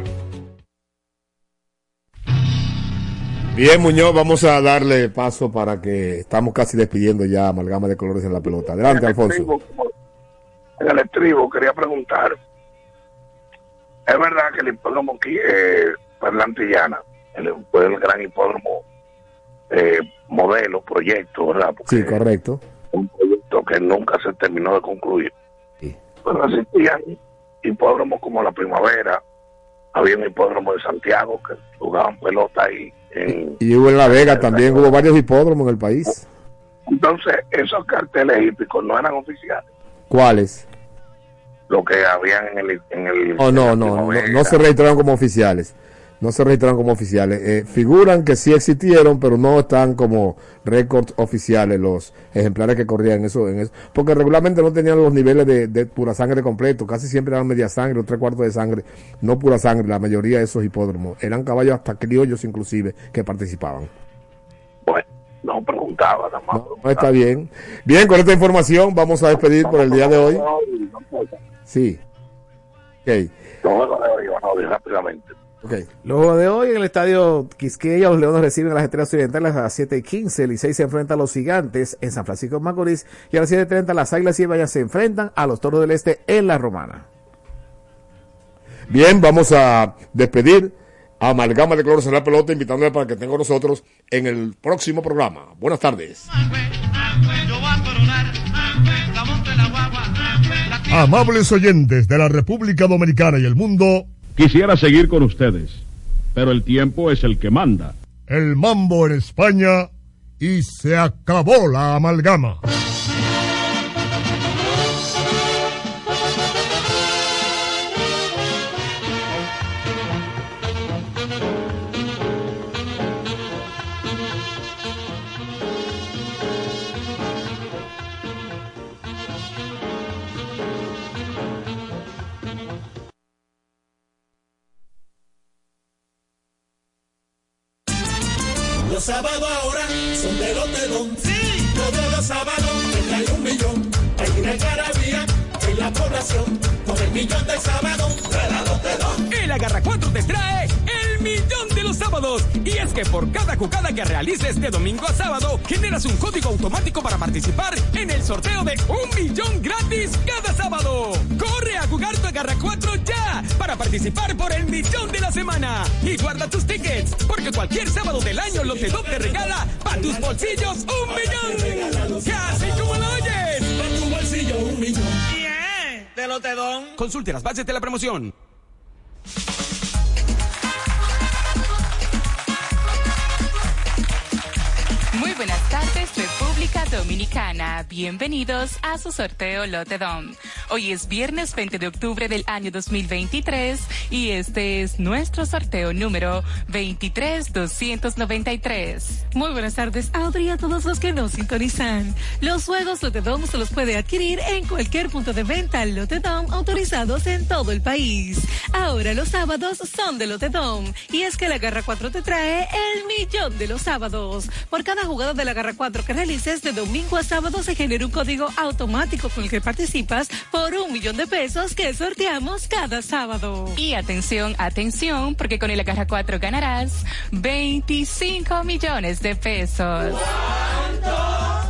Bien, Muñoz, vamos a darle paso para que estamos casi despidiendo ya amalgama de colores en la pelota. Adelante, Alfonso. En el estribo quería preguntar, es verdad que el hipódromo aquí, eh, Perlantillana, el, fue el gran hipódromo eh, modelo, proyecto, ¿verdad? Porque Sí, correcto. un proyecto que nunca se terminó de concluir. Pero asistían hipódromos como la Primavera, había un hipódromo de Santiago que jugaban pelota ahí. En, Y hubo en La Vega también, hubo varios hipódromos en el país. entonces, esos carteles hípicos no eran oficiales, ¿Cuáles? lo que habían en el... En el Oh, no, no, no se registraron como oficiales. No se registraron como oficiales. Eh, figuran que sí existieron, pero no están como récords oficiales los ejemplares que corrían en eso, en eso. Porque regularmente no tenían los niveles de, de pura sangre completo. Casi siempre eran media sangre o tres cuartos de sangre. No pura sangre, la mayoría de esos hipódromos. Eran caballos hasta criollos inclusive que participaban. Bueno, no preguntaba nada más. No, está bien. Bien, con esta información vamos a despedir por el día de hoy. Sí. Ok. No, no, no, rápidamente. Luego de hoy en el estadio Quisqueya, los Leones reciben a las Estrellas Orientales a las 7 y 15. El Licey se enfrenta a los Gigantes en San Francisco de Macorís. Y a las 7.30 las Águilas y Vallas se enfrentan a los Toros del Este en La Romana. Bien, vamos a despedir a Amalgama de Cloros en la pelota, invitándole para que tenga con nosotros en el próximo programa. Buenas tardes. Amables oyentes de la República Dominicana y el mundo, Quisiera seguir con ustedes, pero el tiempo es el que manda. el mambo en España y se acabó la amalgama. Los sábados ahora que por cada jugada que realices de domingo a sábado, generas un código automático para participar en el sorteo de un millón gratis cada sábado. Corre a jugar tu Agarra 4 ya para participar por el millón de la semana. Y guarda tus tickets, porque cualquier sábado del año Lotedom te regala para tus bolsillos un millón. Casi como lo oyes. Para tu bolsillo un millón. De Lotedom. Consulte las bases de la promoción. República Dominicana. Bienvenidos a su sorteo Lotedom. Hoy es viernes 20 de octubre del año 2023 y este es nuestro sorteo número 23293. Muy buenas tardes, Audrey, a todos los que nos sintonizan. Los juegos Lotedom se los puede adquirir en cualquier punto de venta Lotedom autorizados en todo el país. Ahora los sábados son de Lotedom y es que la Garra 4 te trae el millón de los sábados. Por cada jugada de la Garra 4 que realices de domingo a sábado se genera un código automático con el que participas por un millón de pesos que sorteamos cada sábado. Y atención, atención, porque con el Agarra 4 ganarás 25 millones de pesos.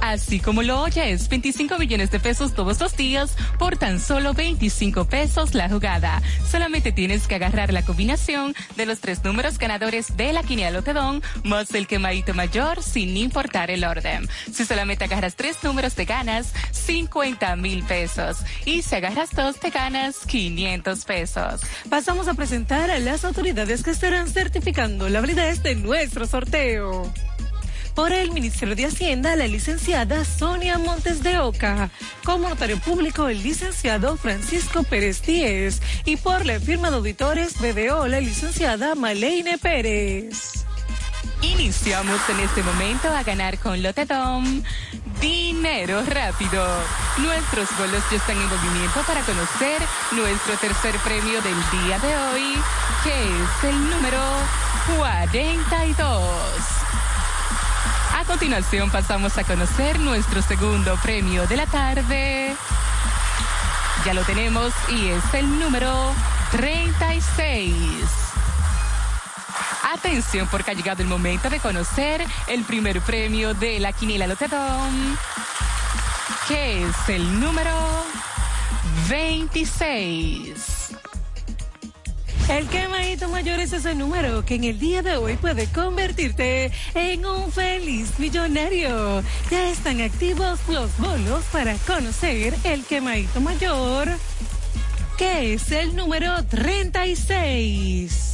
Así como lo oyes, 25 millones de pesos todos los días por tan solo 25 pesos la jugada. Solamente tienes que agarrar la combinación de los tres números ganadores de la quiniela Lotedón más el quemadito mayor sin importar el orden. Si solamente agarras tres números te ganas 50 mil pesos si agarras dos te ganas 500 pesos. Pasamos a presentar a las autoridades que estarán certificando la validez de nuestro sorteo. Por el Ministerio de Hacienda, la licenciada Sonia Montes de Oca. Como notario público, el licenciado Francisco Pérez Díez. Y por la firma de auditores BDO, la licenciada Maleine Pérez. Iniciamos en este momento a ganar con Lotedom dinero rápido. Nuestros bolos ya están en movimiento para conocer nuestro tercer premio del día de hoy, que es el número 42. A continuación pasamos a conocer nuestro segundo premio de la tarde. Ya lo tenemos y es el número 36. Atención porque ha llegado el momento de conocer el primer premio de la quiniela Lotedom, que es el número 26. El quemadito mayor es ese número que en el día de hoy puede convertirte en un feliz millonario. Ya están activos los bolos para conocer el quemadito mayor, que es el número 36.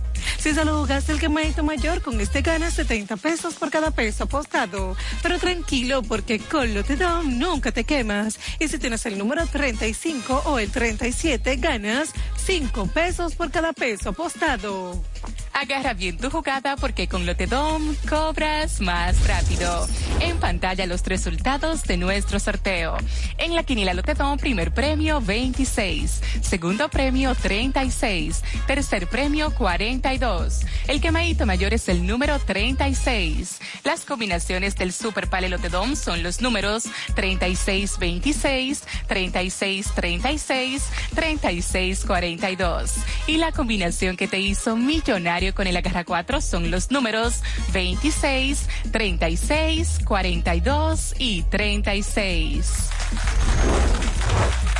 Si solo jugaste el quemadito mayor, con este ganas 70 pesos por cada peso apostado. Pero tranquilo, porque con Lotedom nunca te quemas. Y si tienes el número 35 o el 37, ganas 5 pesos por cada peso apostado. Agarra bien tu jugada porque con Lotedom cobras más rápido. En pantalla los resultados de nuestro sorteo. En la quiniela Lotedom, primer premio 26, segundo premio 36, tercer premio 42. El quemadito mayor es el número 36. Las combinaciones del Super Pale Lotedom son los números 3626, 3636, 3642. Y la combinación que te hizo millonario con el Agarra 4 son los números 26, 36, 42 y 36.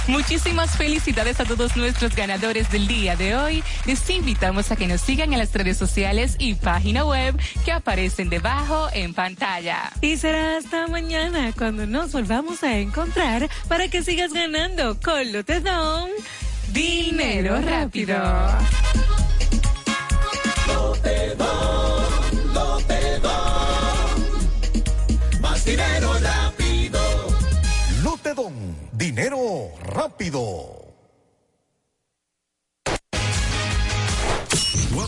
Muchísimas felicidades a todos nuestros ganadores del día de hoy. Les invitamos a que nos sigan en las redes sociales y página web que aparecen debajo en pantalla. Y será hasta mañana cuando nos volvamos a encontrar para que sigas ganando con Lotedom. Dinero rápido. Lotedom, Lotedom. Más dinero rápido. Lotedom, dinero rápido.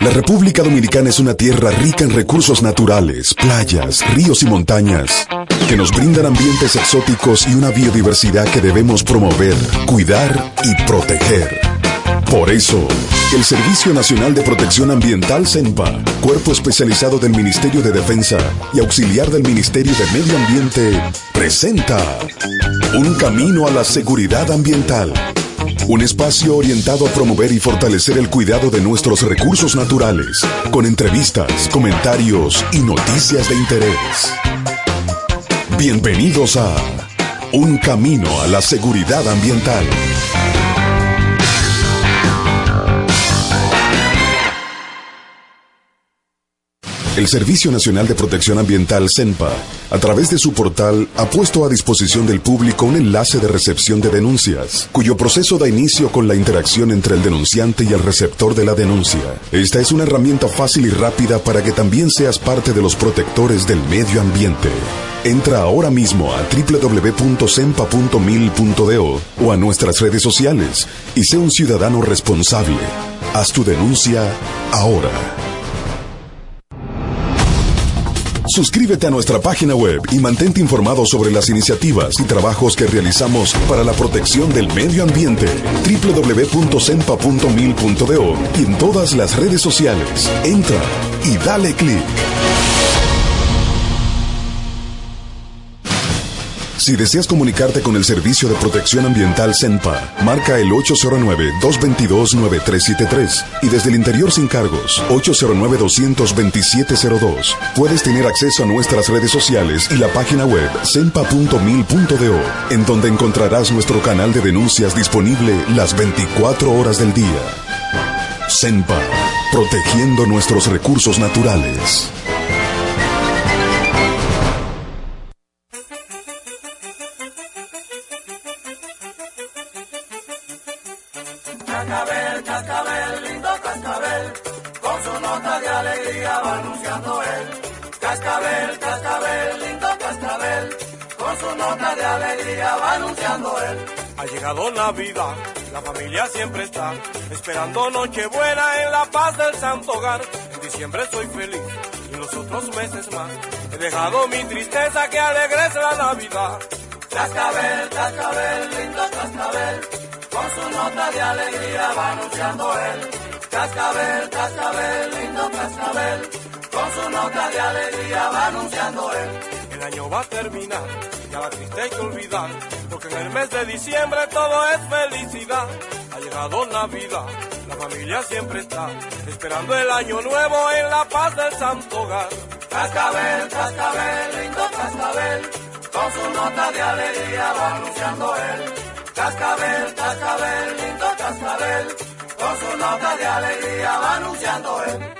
La República Dominicana es una tierra rica en recursos naturales, playas, ríos y montañas, que nos brindan ambientes exóticos y una biodiversidad que debemos promover, cuidar y proteger. Por eso, el Servicio Nacional de Protección Ambiental CENPA, cuerpo especializado del Ministerio de Defensa y auxiliar del Ministerio de Medio Ambiente, presenta Un Camino a la Seguridad Ambiental. Un espacio orientado a promover y fortalecer el cuidado de nuestros recursos naturales, con entrevistas, comentarios y noticias de interés. Bienvenidos a Un Camino a la Seguridad Ambiental. El Servicio Nacional de Protección Ambiental CENPA, a través de su portal, ha puesto a disposición del público un enlace de recepción de denuncias, cuyo proceso da inicio con la interacción entre el denunciante y el receptor de la denuncia. Esta es una herramienta fácil y rápida para que también seas parte de los protectores del medio ambiente. Entra ahora mismo a www.sempa.mil.do o a nuestras redes sociales y sé un ciudadano responsable. Haz tu denuncia ahora. Suscríbete a nuestra página web y mantente informado sobre las iniciativas y trabajos que realizamos para la protección del medio ambiente. www.sempa.mil.do y en todas las redes sociales. Entra y dale clic. Si deseas comunicarte con el Servicio de Protección Ambiental CENPA, marca el 809-222-9373 y desde el interior sin cargos, 809-22702. Puedes tener acceso a nuestras redes sociales y la página web cenpa.mil.do, en donde encontrarás nuestro canal de denuncias disponible las 24 horas del día. CENPA, protegiendo nuestros recursos naturales. Cascabel, cascabel, lindo cascabel, con su nota de alegría va anunciando él. Cascabel, cascabel, lindo cascabel, con su nota de alegría va anunciando él. Ha llegado Navidad, la familia siempre está esperando Nochebuena en la paz del santo hogar. En diciembre soy feliz y en los otros meses más he dejado mi tristeza que alegres la Navidad. Cascabel, cascabel, lindo cascabel, con su nota de alegría va anunciando él. Cascabel, cascabel, lindo cascabel, con su nota de alegría va anunciando él. El año va a terminar, ya la triste que olvidar, porque en el mes de diciembre todo es felicidad. Ha llegado Navidad, la familia siempre está, esperando el año nuevo en la paz del santo hogar. Cascabel, cascabel, lindo cascabel, con su nota de alegría va anunciando él. Cascabel, cascabel, lindo cascabel, con su nota de alegría va anunciando él.